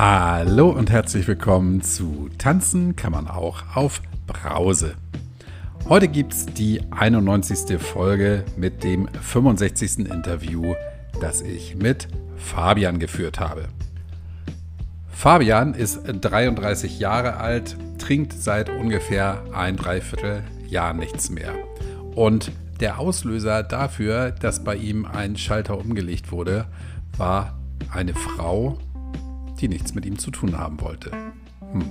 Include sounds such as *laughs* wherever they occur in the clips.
Hallo und herzlich willkommen zu Tanzen kann man auch auf Brause. Heute gibt es die 91. Folge mit dem 65. Interview, das ich mit Fabian geführt habe. Fabian ist 33 Jahre alt, trinkt seit ungefähr ein Dreivierteljahr nichts mehr. Und der Auslöser dafür, dass bei ihm ein Schalter umgelegt wurde, war eine Frau, die nichts mit ihm zu tun haben wollte. Hm.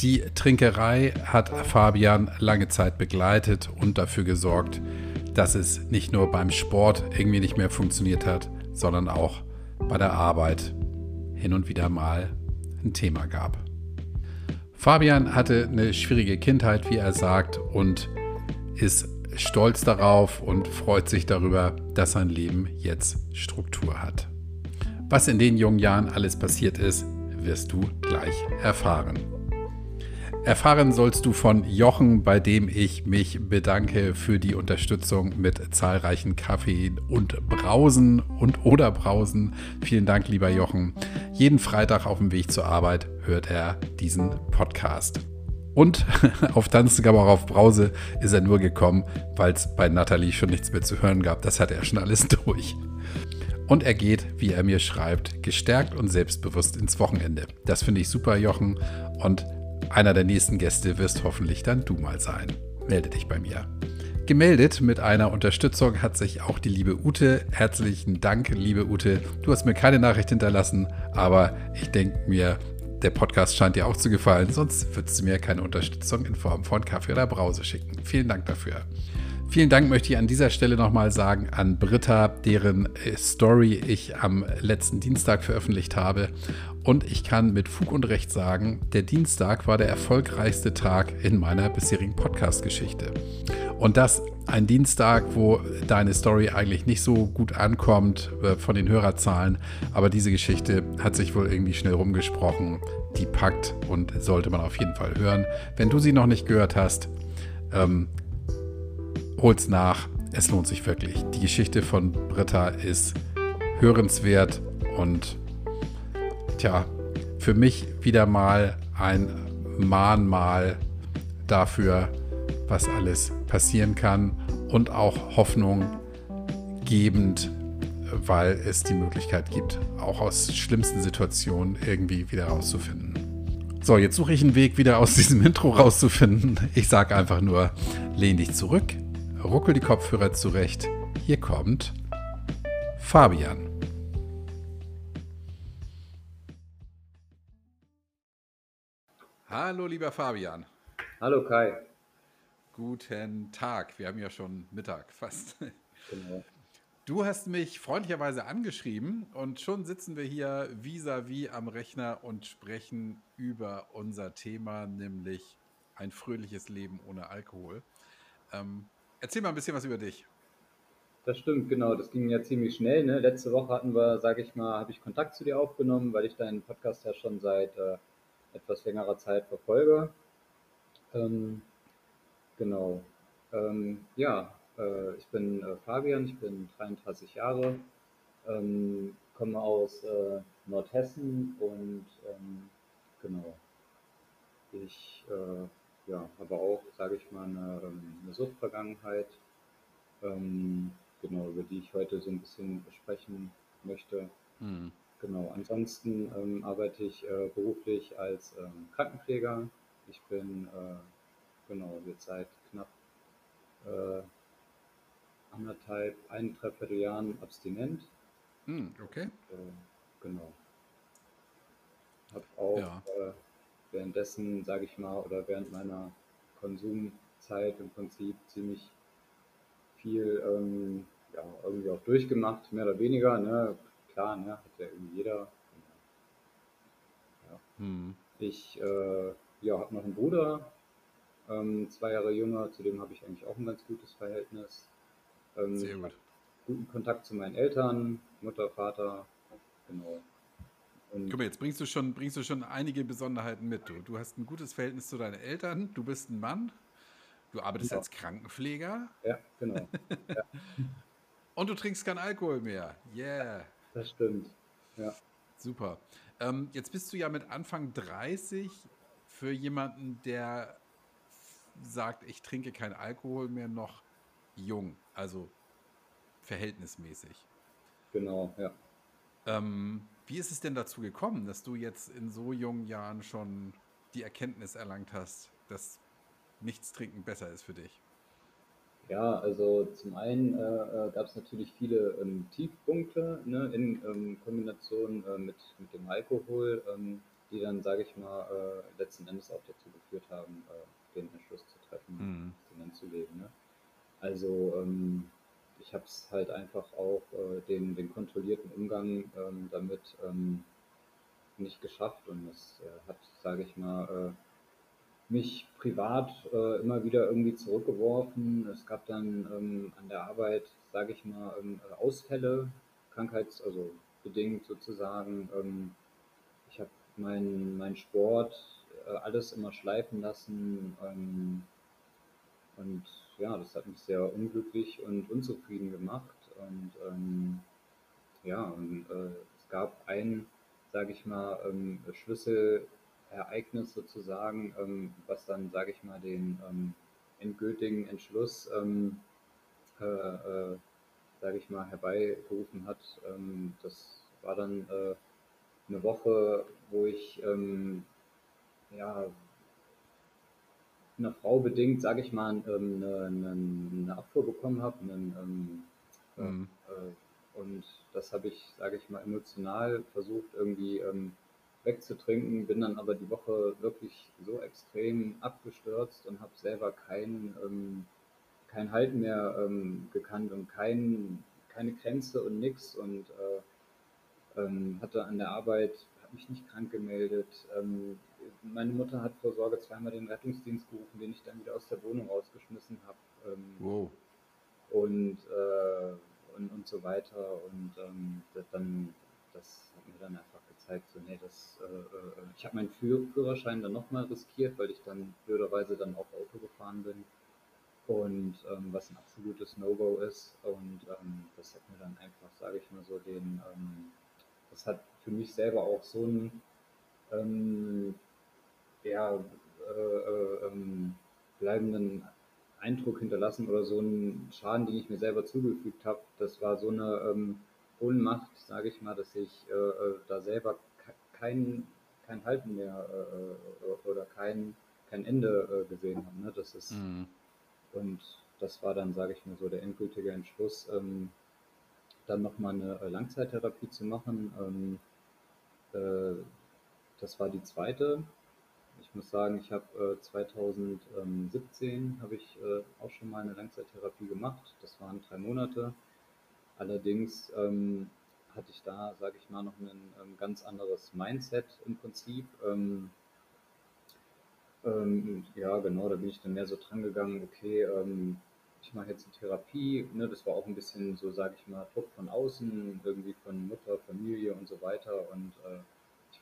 Die Trinkerei hat Fabian lange Zeit begleitet und dafür gesorgt, dass es nicht nur beim Sport irgendwie nicht mehr funktioniert hat, sondern auch bei der Arbeit hin und wieder mal ein Thema gab. Fabian hatte eine schwierige Kindheit, wie er sagt, und ist stolz darauf und freut sich darüber, dass sein Leben jetzt Struktur hat. Was in den jungen Jahren alles passiert ist, wirst du gleich erfahren. Erfahren sollst du von Jochen, bei dem ich mich bedanke für die Unterstützung mit zahlreichen Kaffee und Brausen und oder Brausen. Vielen Dank, lieber Jochen. Jeden Freitag auf dem Weg zur Arbeit hört er diesen Podcast. Und *laughs* auf Tanzen, aber auch auf Brause ist er nur gekommen, weil es bei Nathalie schon nichts mehr zu hören gab. Das hat er schon alles *laughs* durch. Und er geht, wie er mir schreibt, gestärkt und selbstbewusst ins Wochenende. Das finde ich super, Jochen. Und einer der nächsten Gäste wirst hoffentlich dann du mal sein. Melde dich bei mir. Gemeldet mit einer Unterstützung hat sich auch die liebe Ute. Herzlichen Dank, liebe Ute. Du hast mir keine Nachricht hinterlassen, aber ich denke mir, der Podcast scheint dir auch zu gefallen, sonst würdest du mir keine Unterstützung in Form von Kaffee oder Brause schicken. Vielen Dank dafür. Vielen Dank möchte ich an dieser Stelle nochmal sagen an Britta, deren äh, Story ich am letzten Dienstag veröffentlicht habe. Und ich kann mit Fug und Recht sagen, der Dienstag war der erfolgreichste Tag in meiner bisherigen Podcast-Geschichte. Und das ein Dienstag, wo deine Story eigentlich nicht so gut ankommt äh, von den Hörerzahlen. Aber diese Geschichte hat sich wohl irgendwie schnell rumgesprochen. Die packt und sollte man auf jeden Fall hören. Wenn du sie noch nicht gehört hast, ähm, hol's nach. Es lohnt sich wirklich. Die Geschichte von Britta ist hörenswert und tja, für mich wieder mal ein Mahnmal dafür, was alles passieren kann und auch Hoffnung gebend, weil es die Möglichkeit gibt, auch aus schlimmsten Situationen irgendwie wieder rauszufinden. So, jetzt suche ich einen Weg, wieder aus diesem *laughs* Intro rauszufinden. Ich sage einfach nur, lehn dich zurück, ruckel die Kopfhörer zurecht. Hier kommt Fabian. Hallo, lieber Fabian. Hallo Kai. Guten Tag. Wir haben ja schon Mittag fast. Genau. Du hast mich freundlicherweise angeschrieben und schon sitzen wir hier vis-à-vis -vis am Rechner und sprechen über unser Thema, nämlich ein fröhliches Leben ohne Alkohol. Ähm, Erzähl mal ein bisschen was über dich. Das stimmt, genau. Das ging ja ziemlich schnell. Ne? Letzte Woche hatten wir, sage ich mal, habe ich Kontakt zu dir aufgenommen, weil ich deinen Podcast ja schon seit äh, etwas längerer Zeit verfolge. Ähm, genau. Ähm, ja, äh, ich bin äh, Fabian, ich bin 33 Jahre, ähm, komme aus äh, Nordhessen und ähm, genau. Ich äh, ja, aber auch, sage ich mal, eine, ähm, eine Suchtvergangenheit, ähm, genau, über die ich heute so ein bisschen sprechen möchte. Mhm. Genau, ansonsten ähm, arbeite ich äh, beruflich als ähm, Krankenpfleger. Ich bin äh, genau jetzt seit knapp äh, anderthalb, ein, dreiviertel Jahren abstinent. Mhm, okay. Äh, genau. Habe auch ja. Äh, währenddessen, sage ich mal, oder während meiner Konsumzeit im Prinzip ziemlich viel ähm, ja, irgendwie auch durchgemacht, mehr oder weniger. Ne? Klar, ne? hat ja irgendwie jeder. Ja. Hm. Ich äh, ja, habe noch einen Bruder, ähm, zwei Jahre jünger, zu dem habe ich eigentlich auch ein ganz gutes Verhältnis. Ähm, Sehr gut. Guten Kontakt zu meinen Eltern, Mutter, Vater, genau. Guck mal, jetzt bringst du schon, bringst du schon einige Besonderheiten mit. Du, du hast ein gutes Verhältnis zu deinen Eltern, du bist ein Mann, du arbeitest ja. als Krankenpfleger. Ja, genau. *laughs* Ja. Und du trinkst keinen Alkohol mehr. Yeah. Das stimmt. Ja. Super. Ähm, jetzt bist du ja mit Anfang 30 für jemanden, der sagt, ich trinke kein Alkohol mehr, noch jung, also verhältnismäßig. Genau, ja. Ähm, wie ist es denn dazu gekommen, dass du jetzt in so jungen Jahren schon die Erkenntnis erlangt hast, dass nichts trinken besser ist für dich? Ja, also zum einen äh, äh gab es natürlich viele ähm, Tiefpunkte ne, in ähm, Kombination äh, mit, mit dem Alkohol, ähm, die dann, sage ich mal, äh, letzten Endes auch dazu geführt haben, äh, den Entschluss zu treffen, mhm. den anzulegen. Ne? Also ähm, ich habe es halt einfach auch äh, den, den kontrollierten Umgang ähm, damit ähm, nicht geschafft und es äh, hat, sage ich mal, äh, mich privat äh, immer wieder irgendwie zurückgeworfen. Es gab dann ähm, an der Arbeit, sage ich mal, ähm, Ausfälle, krankheits-, also bedingt sozusagen. Ähm, ich habe meinen mein Sport äh, alles immer schleifen lassen. Ähm, und ja, das hat mich sehr unglücklich und unzufrieden gemacht. Und ähm, ja, und äh, es gab ein, sage ich mal, ähm, Schlüssel Ereignis sozusagen, ähm, was dann, sage ich mal, den ähm, endgültigen Entschluss, ähm, äh, äh, sage ich mal, herbeigerufen hat. Ähm, das war dann äh, eine Woche, wo ich ähm, ja einer Frau bedingt, sage ich mal, ähm, eine, eine, Abfuhr bekommen habe. Ähm, mhm. äh, und das habe ich, sage ich mal, emotional versucht irgendwie ähm, wegzutrinken, bin dann aber die Woche wirklich so extrem abgestürzt und habe selber kein, ähm, kein Halt mehr ähm, gekannt und kein, keine Grenze und nix und äh, ähm, hatte an der Arbeit, habe mich nicht krank gemeldet. Meine Mutter hat vor Sorge zweimal den Rettungsdienst gerufen, den ich dann wieder aus der Wohnung rausgeschmissen habe. Ähm, wow. Und, äh, und, und so weiter. Und ähm, dann das hat mir dann einfach gezeigt, so, nee, das, äh, äh, ich habe meinen Führerschein dann nochmal riskiert, weil ich dann blöderweise dann auch Auto gefahren bin. Und ähm, was ein absolutes No-Go ist. Und ähm, das hat mir dann einfach, sage ich mal so, den, ähm, das hat für mich selber auch so einen, ähm, ja, äh, äh, ähm, bleibenden Eindruck hinterlassen oder so einen Schaden, den ich mir selber zugefügt habe. Das war so eine, ähm, Ohnmacht, sage ich mal, dass ich äh, äh da selber kein, kein Halten mehr äh, äh, oder kein, kein Ende äh, gesehen habe. Ne? Das ist, mhm. Und das war dann, sage ich mal so, der endgültige Entschluss, ähm, dann nochmal eine Langzeittherapie zu machen. Ähm, äh, das war die zweite. Ich muss sagen, ich habe äh, 2017 habe ich äh, auch schon mal eine Langzeittherapie gemacht. Das waren drei Monate. Allerdings ähm, hatte ich da, sage ich mal, noch ein ähm, ganz anderes Mindset im Prinzip. Ähm, ähm, ja, genau, da bin ich dann mehr so dran gegangen, okay, ähm, ich mache jetzt eine Therapie. Ne, das war auch ein bisschen so, sage ich mal, Druck von außen, irgendwie von Mutter, Familie und so weiter. Und äh,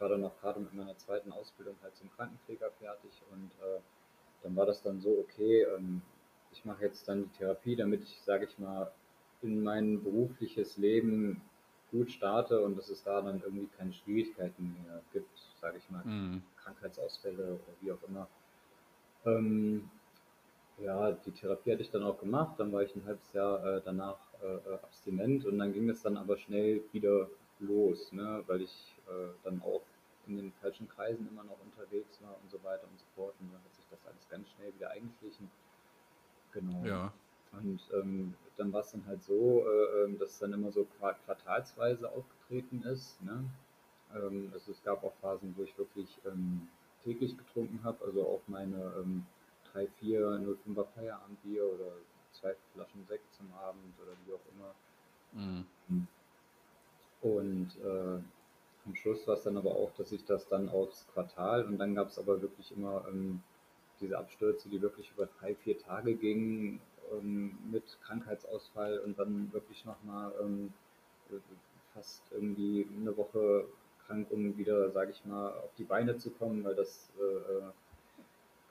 war dann auch gerade mit meiner zweiten Ausbildung halt zum Krankenpfleger fertig und äh, dann war das dann so, okay, ähm, ich mache jetzt dann die Therapie, damit ich, sage ich mal, in mein berufliches Leben gut starte und dass es da dann irgendwie keine Schwierigkeiten mehr gibt, sage ich mal, mhm. Krankheitsausfälle oder wie auch immer. Ähm, ja, die Therapie hatte ich dann auch gemacht, dann war ich ein halbes Jahr äh, danach äh, äh abstinent und dann ging es dann aber schnell wieder los, ne, weil ich äh, dann auch in den falschen Kreisen immer noch unterwegs war und so weiter und so fort und dann hat sich das alles ganz schnell wieder eingeschlichen. Genau. Ja. Und ähm, dann war es dann halt so, äh, ähm, dass es dann immer so quartalsweise aufgetreten ist. Ne? Ähm, also es gab auch Phasen, wo ich wirklich ähm, täglich getrunken habe, also auch meine ähm, 3, 4, 05er Feierabendbier oder zwei Flaschen Sekt zum Abend oder wie auch immer. Mhm. Und äh, am Schluss war es dann aber auch, dass ich das dann aufs Quartal und dann gab es aber wirklich immer ähm, diese Abstürze, die wirklich über drei, vier Tage gingen ähm, mit Krankheitsausfall und dann wirklich nochmal ähm, fast irgendwie eine Woche krank, um wieder, sage ich mal, auf die Beine zu kommen, weil das äh,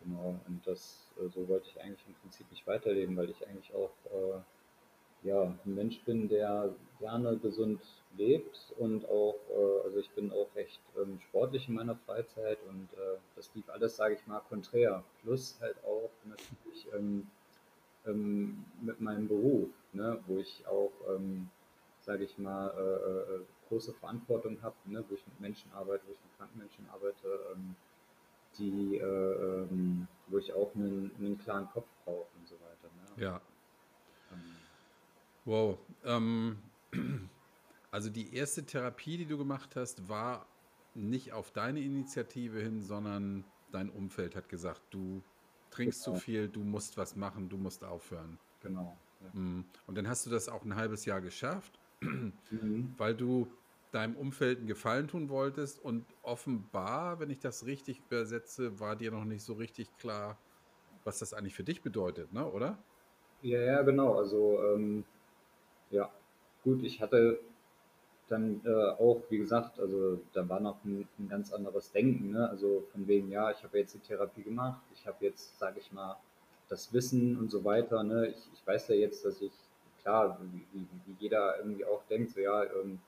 genau und das äh, so wollte ich eigentlich im Prinzip nicht weiterleben, weil ich eigentlich auch äh, ja, ein Mensch bin, der gerne gesund lebt und auch, äh, also ich bin auch recht ähm, sportlich in meiner Freizeit und äh, das lief alles, sage ich mal, konträr. Plus halt auch natürlich ähm, ähm, mit meinem Beruf, ne, wo ich auch, ähm, sage ich mal, äh, äh, große Verantwortung habe, ne, wo ich mit Menschen arbeite, wo ich mit kranken Menschen arbeite, ähm, die, äh, ähm, wo ich auch einen, einen klaren Kopf brauche und so weiter. Ne? Ja. Wow. Ähm, *clears throat* also die erste Therapie, die du gemacht hast, war nicht auf deine Initiative hin, sondern dein Umfeld hat gesagt, du trinkst Genau, zu viel, du musst was machen, du musst aufhören. genau. Ja. Mm. Und dann hast du das auch ein halbes Jahr geschafft, Mhm. *clears throat* weil du deinem Umfeld einen Gefallen tun wolltest und offenbar, wenn ich das richtig übersetze, war dir noch nicht so richtig klar, was das eigentlich für dich bedeutet, ne? Oder? Ja, ja, genau. Also, ähm, ja, gut, ich hatte dann äh, auch, wie gesagt, also da war noch ein, ein ganz anderes Denken, ne? Also von wegen, ja, ich habe jetzt die Therapie gemacht, ich habe jetzt, sage ich mal, das Wissen und so weiter, ne? Ich, ich weiß ja jetzt, dass ich, klar, wie, wie, wie jeder irgendwie auch denkt, so ja, ähm,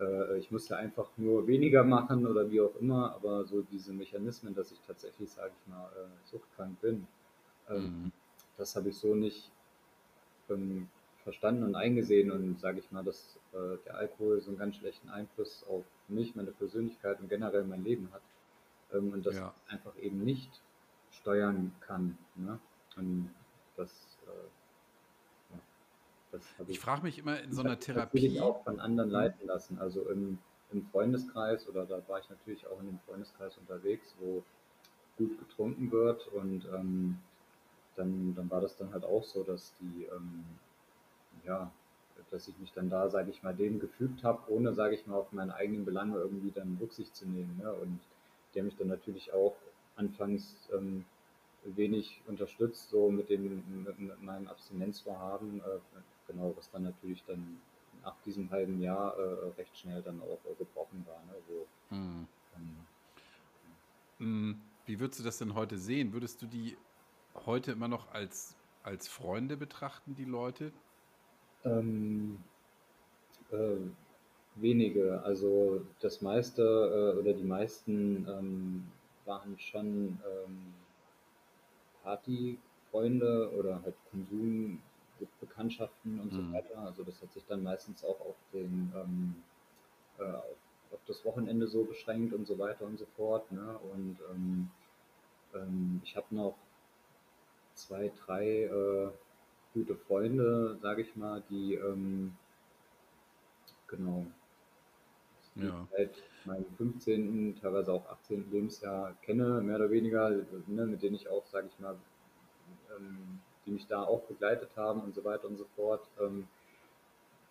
äh, ich muss ja einfach nur weniger machen oder wie auch immer, aber so diese Mechanismen, dass ich tatsächlich, sage ich mal, äh, suchtkrank bin, ähm, Mhm. das habe ich so nicht ähm, verstanden und eingesehen und sage ich mal, dass äh, der Alkohol so einen ganz schlechten Einfluss auf mich, meine Persönlichkeit und generell mein Leben hat ähm, und ich Ja. einfach eben nicht steuern kann. Ne? Und das, äh, ja, das Ich ich, frage mich immer in so ich einer habe mich natürlich Therapie, auch von anderen leiten lassen. Also im, im Freundeskreis oder da war ich natürlich auch in dem Freundeskreis unterwegs, wo gut getrunken wird und ähm, dann, dann war das dann halt auch so, dass die, ähm, ja, dass ich mich dann da, sage ich mal, dem gefügt habe, ohne, sage ich mal, auf meine eigenen Belange irgendwie dann Rücksicht zu nehmen. Ne? Und haben mich dann natürlich auch anfangs ähm, wenig unterstützt, so mit dem, mit, mit meinem Abstinenzvorhaben, äh, genau, was dann natürlich dann nach diesem halben Jahr äh, recht schnell dann auch äh, gebrochen war, ne? wo hm, ähm, hm, wie würdest du das denn heute sehen? Würdest du die heute immer noch als, als Freunde betrachten, die Leute? Ähm, äh, wenige, also das meiste äh, oder die meisten ähm, waren schon ähm, Partyfreunde oder halt Konsumbekanntschaften und so Hm, weiter. Also das hat sich dann meistens auch auf den ähm, äh, auf, auf das Wochenende so beschränkt und so weiter und so fort. Ne? Und ähm, ähm, ich habe noch zwei, drei äh, gute Freunde, sage ich mal, die ähm, genau ja. seit meinem 15., teilweise auch 18. Lebensjahr kenne, mehr oder weniger, ne, mit denen ich auch, sage ich mal, ähm, die mich da auch begleitet haben und so weiter und so fort. Ähm,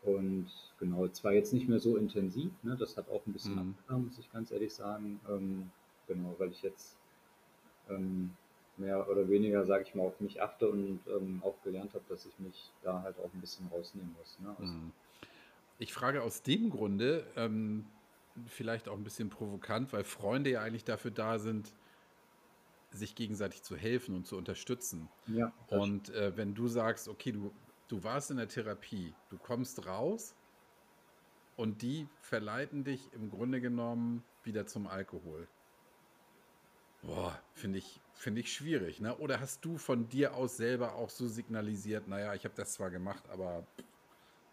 und genau, zwar jetzt nicht mehr so intensiv, ne, das hat auch ein bisschen Hm, abgenommen, muss ich ganz ehrlich sagen. Ähm, genau, weil ich jetzt ähm, mehr oder weniger, sage ich mal, auf mich achte und ähm, auch gelernt habe, dass ich mich da halt auch ein bisschen rausnehmen muss. Ne, hm. Ich frage aus dem Grunde, ähm, vielleicht auch ein bisschen provokant, weil Freunde ja eigentlich dafür da sind, sich gegenseitig zu helfen und zu unterstützen. ja, Und äh, wenn du sagst, okay, du, du warst in der Therapie, du kommst raus und die verleiten dich im Grunde genommen wieder zum Alkohol. Boah, finde ich, finde ich schwierig, ne? Oder hast du von dir aus selber auch so signalisiert, naja, ich habe das zwar gemacht, aber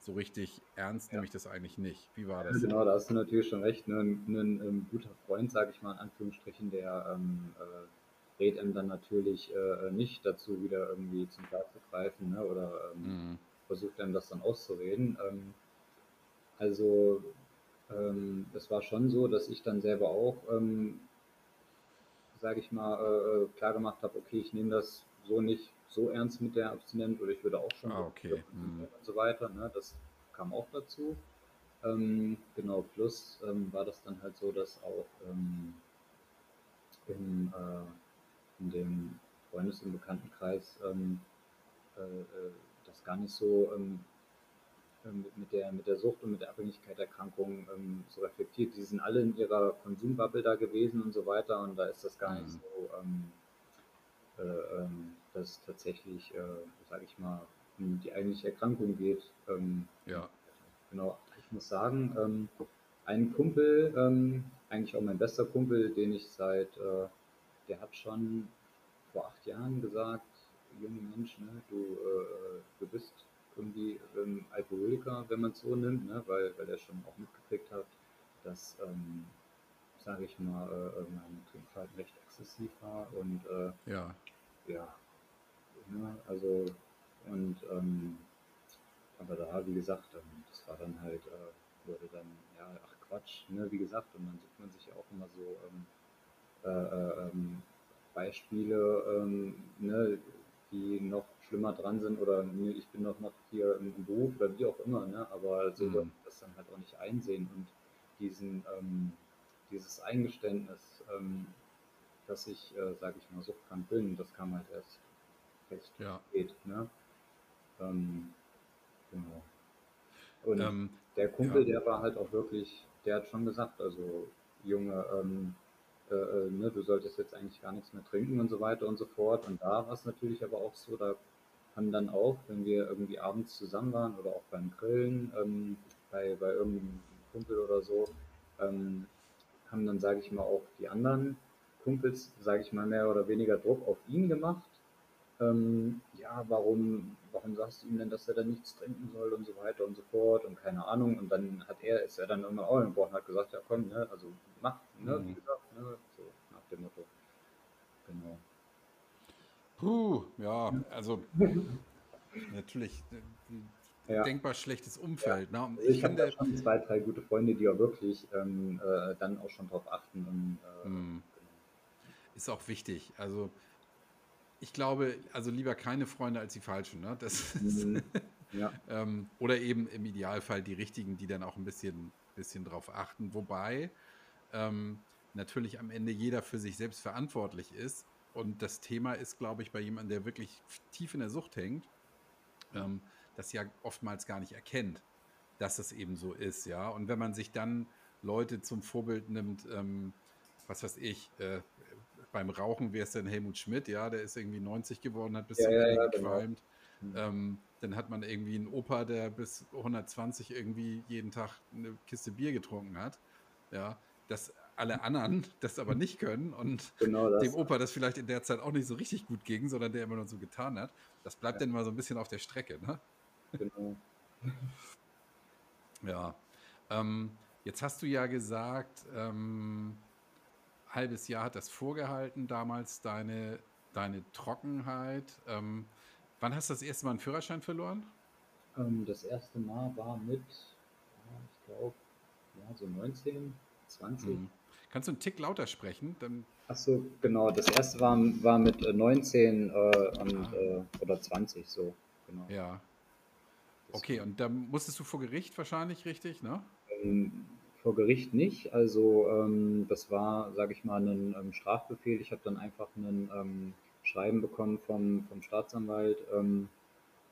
so richtig ernst nehme ja. ich das eigentlich nicht. Wie war das? genau, da hast du natürlich schon recht. Ne? Ein, ein, ein guter Freund, sage ich mal in Anführungsstrichen, der ähm, äh, rät einem dann natürlich äh, nicht dazu, wieder irgendwie zum Glas zu greifen ne? oder ähm, Mhm. versucht einem das dann auszureden. Ähm, also ähm, es war schon so, dass ich dann selber auch, ähm, sage ich mal, äh, äh, klar gemacht habe, okay, ich nehme das so nicht so ernst mit der Abstinenz oder ich würde auch schon Ah, so okay. Mhm. und so weiter. Ne? Das kam auch dazu. Ähm, genau, plus ähm, war das dann halt so, dass auch ähm, in, äh, in dem Freundes- und Bekanntenkreis ähm, äh, äh, das gar nicht so ähm, mit, mit, der, mit der Sucht und mit der Abhängigkeitserkrankung ähm, so reflektiert. Die sind alle in ihrer Konsumbubble da gewesen und so weiter und da ist das gar nicht Mhm. so, ähm, äh, ähm, dass tatsächlich, äh, sage ich mal, um die eigentliche Erkrankung geht. Ähm, Ja. Genau, ich muss sagen, ähm, ein Kumpel, ähm, eigentlich auch mein bester Kumpel, den ich seit, äh, der hat schon vor acht Jahren gesagt, junger Mensch, ne, du, äh, du bist irgendwie ähm, Alkoholiker, wenn man es so nimmt, ne, weil, weil er schon auch mitgekriegt hat, dass, ähm, sage ich mal, äh, äh, mein Trinkverhalten recht exzessiv war und äh, Ja. ja, ne, also und ähm, aber da, wie gesagt, ähm, das war dann halt, äh, wurde dann, ja, ach Quatsch, ne, wie gesagt, und dann sucht man sich ja auch immer so ähm, äh, äh, ähm, Beispiele, ähm, ne, die noch schlimmer dran sind oder ne, ich bin doch noch hier im, Beruf oder wie auch immer, ne, aber so Mhm. das dann halt auch nicht einsehen und diesen, ähm, dieses Eingeständnis, ähm, dass ich, äh, sage ich mal, suchtkrank bin, das kam halt erst recht Ja. spät, ne? Ähm, genau. Und Ähm, der Kumpel, ja. der war halt auch wirklich, der hat schon gesagt, also Junge, ähm, äh, äh, ne, du solltest jetzt eigentlich gar nichts mehr trinken und so weiter und so fort. Und da war es natürlich aber auch so, da haben dann auch, wenn wir irgendwie abends zusammen waren oder auch beim Grillen, ähm, bei, bei irgendeinem Kumpel oder so, ähm, haben dann, sage ich mal, auch die anderen Kumpels, sage ich mal, mehr oder weniger Druck auf ihn gemacht. Ähm, ja, warum, warum sagst du ihm denn, dass er dann nichts trinken soll und so weiter und so fort und keine Ahnung. Und dann hat er, ist er dann immer auch im und hat gesagt, ja komm, ne, also mach, ne, wie Mhm. gesagt, ne, so nach dem Motto. Genau. Puh, ja, also natürlich äh, Ja. denkbar schlechtes Umfeld. Ne? Und Also ich ich habe da schon zwei, drei gute Freunde, die ja wirklich ähm, äh, dann auch schon drauf achten. Und, äh, Hm. ist auch wichtig. Also ich glaube, also lieber keine Freunde als die falschen. Ne? Das Mhm. *laughs* Ja, ähm, oder eben im Idealfall die richtigen, die dann auch ein bisschen, bisschen drauf achten. Wobei ähm, natürlich am Ende jeder für sich selbst verantwortlich ist. Und das Thema ist, glaube ich, bei jemandem, der wirklich tief in der Sucht hängt, ähm, das ja oftmals gar nicht erkennt, dass es eben so ist, ja. Und wenn man sich dann Leute zum Vorbild nimmt, ähm, was weiß ich, äh, beim Rauchen wäre es dann Helmut Schmidt, ja, der ist irgendwie 90 geworden, hat bis Ja, zum ja, ja, genau. gequalmt. Mhm. Ähm, dann hat man irgendwie einen Opa, der bis 120 irgendwie jeden Tag eine Kiste Bier getrunken hat. Ja, dass alle anderen das aber nicht können und genau dem Opa das vielleicht in der Zeit auch nicht so richtig gut ging, sondern der immer nur so getan hat. Das bleibt Ja. dann mal so ein bisschen auf der Strecke, ne? Genau. *laughs* Ja. Ähm, jetzt hast du ja gesagt, ähm, halbes Jahr hat das vorgehalten, damals deine, deine Trockenheit. Ähm, wann hast du das erste Mal einen Führerschein verloren? Ähm, das erste Mal war mit, ja, ich glaube, ja, so 19, 20. Mhm. Kannst du einen Tick lauter sprechen? Dann, Ach so, genau. Das erste war, war mit äh, 19 äh, und, Ah. äh, oder 20, so. Genau. ja. Das Okay, und dann musstest du vor Gericht wahrscheinlich, richtig, ne? Ähm, vor Gericht nicht. Also ähm, das war, sage ich mal, ein ähm, Strafbefehl. Ich habe dann einfach ein ähm, Schreiben bekommen vom, vom Staatsanwalt. Ähm,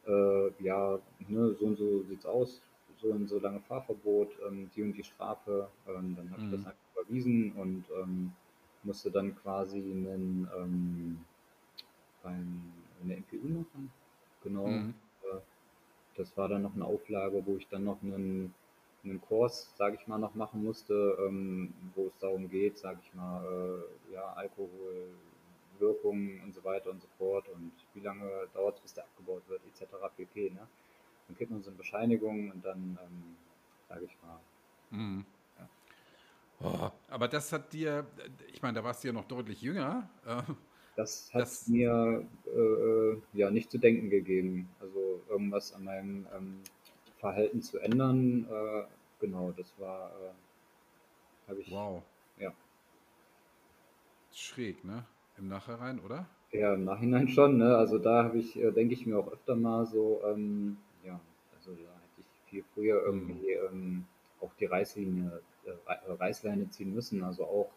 äh, ja, ne, so und so sieht's aus, so und so lange Fahrverbot, die und die Strafe. Dann habe ich das Mhm. einfach überwiesen und ähm, musste dann quasi einen, ähm, beim, eine MPU machen. Genau. Mhm. Äh, das war dann noch eine Auflage, wo ich dann noch einen, einen Kurs, sage ich mal, noch machen musste, ähm, wo es darum geht, sage ich mal, äh, ja, Alkohol, Wirkungen und so weiter und so fort und wie lange dauert es, bis der abgebaut wird, etc. pp. Ne? Dann kriegt man so eine Bescheinigung und dann, ähm, sage ich mal, Mhm. Oh, aber das hat dir, ich meine, da warst du ja noch deutlich jünger. Äh, das hat Das- mir äh, ja nicht zu denken gegeben. Also irgendwas an meinem ähm, Verhalten zu ändern, äh, genau, das war, äh, habe ich wow. Ja. Schräg, ne? Im Nachhinein, oder? Ja, im Nachhinein schon, ne? Also da habe ich, äh, denke ich mir auch öfter mal so, ähm, ja, also da hätte ich viel früher irgendwie ähm, auch die Reißlinie, Rei- Reißleine ziehen müssen. Also auch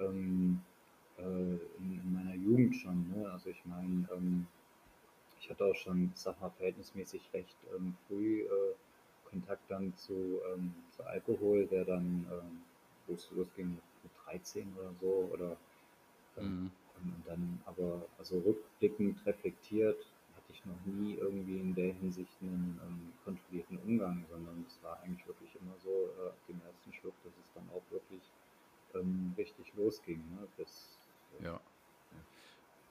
ähm, äh, in, in meiner Jugend schon, ne? Also ich meine, ähm, ich hatte auch schon, sag mal, verhältnismäßig recht ähm, früh äh, Kontakt dann zu, ähm, zu Alkohol, der dann, ähm, wo es losging mit, mit 13 oder so, oder ähm, Mhm. und, und dann aber, also rückblickend reflektiert, ich noch nie irgendwie in der Hinsicht einen ähm, kontrollierten Umgang, sondern es war eigentlich wirklich immer so, äh, dem ersten Schluck, dass es dann auch wirklich ähm, richtig losging. Ne? Bis, äh, ja.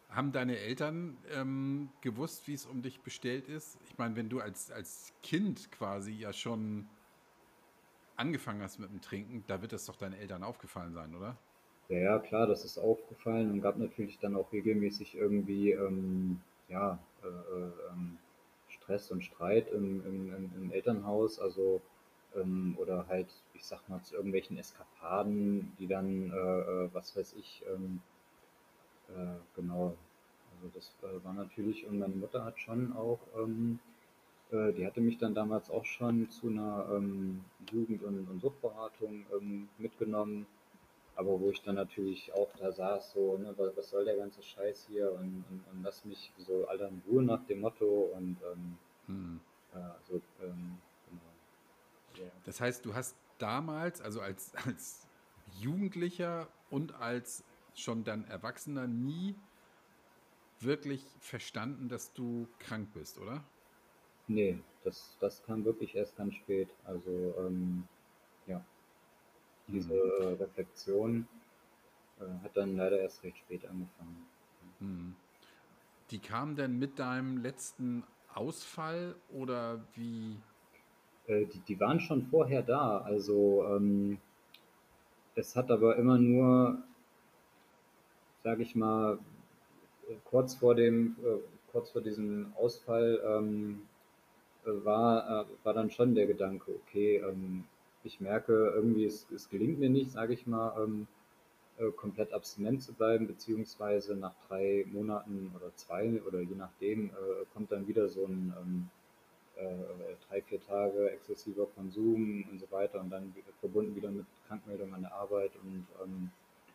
Haben deine Eltern ähm, gewusst, wie es um dich bestellt ist? Ich meine, wenn du als, als Kind quasi ja schon angefangen hast mit dem Trinken, da wird das doch deinen Eltern aufgefallen sein, oder? Ja, ja, klar, das ist aufgefallen und gab natürlich dann auch regelmäßig irgendwie ähm, ja, äh, äh, ähm, Stress und Streit im, im, im, Elternhaus, also ähm, oder halt, ich sag mal, zu irgendwelchen Eskapaden, die dann, äh, äh was weiß ich, ähm, äh, genau, also das äh, war natürlich, und meine Mutter hat schon auch, ähm, äh, die hatte mich dann damals auch schon zu einer ähm, Jugend- und, und Suchtberatung ähm, mitgenommen, aber wo ich dann natürlich auch da saß, so, ne, was, was soll der ganze Scheiß hier und, und, und lass mich so alle in Ruhe nach dem Motto und ähm, hm. äh, also, ähm, genau. Ja. Das heißt, du hast damals, also als, *laughs* als Jugendlicher und als schon dann Erwachsener nie wirklich verstanden, dass du krank bist, oder? Nee, das, das kam wirklich erst ganz spät. Also, ähm, ja diese äh, Reflexion äh, hat dann leider erst recht spät angefangen. Mhm. Die kam denn mit deinem letzten Ausfall oder wie? Äh, die, die waren schon vorher da. Also ähm, es hat aber immer nur, sage ich mal, kurz vor dem, äh, kurz vor diesem Ausfall ähm, war, äh, war dann schon der Gedanke, okay, ähm, ich merke irgendwie, es, es gelingt mir nicht, sage ich mal, ähm, äh, komplett abstinent zu bleiben, beziehungsweise nach drei Monaten oder zwei oder je nachdem äh, kommt dann wieder so ein ähm, äh, drei, vier Tage exzessiver Konsum und so weiter und dann verbunden wieder mit Krankmeldung an der Arbeit und ähm,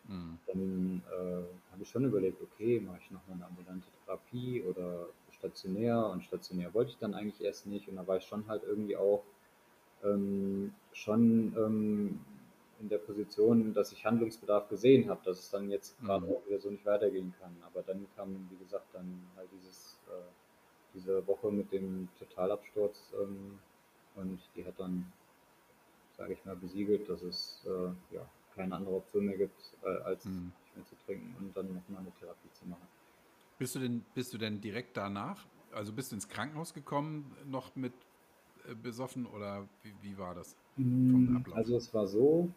mhm. dann äh, habe ich schon überlegt, okay, mache ich nochmal eine ambulante Therapie oder stationär und stationär wollte ich dann eigentlich erst nicht und da war ich schon halt irgendwie auch ähm, schon ähm, in der Position, dass ich Handlungsbedarf gesehen habe, dass es dann jetzt gerade mhm. auch wieder so nicht weitergehen kann. Aber dann kam, wie gesagt, dann halt dieses, äh, diese Woche mit dem Totalabsturz ähm, und die hat dann, sage ich mal, besiegelt, dass es äh, ja, keine andere Option mehr gibt, äh, als mhm. nicht mehr zu trinken und dann nochmal eine Therapie zu machen. Bist du denn, bist du denn direkt danach, also bist du ins Krankenhaus gekommen, noch mit besoffen oder wie, wie war das vom mm, Ablauf? Also es war so,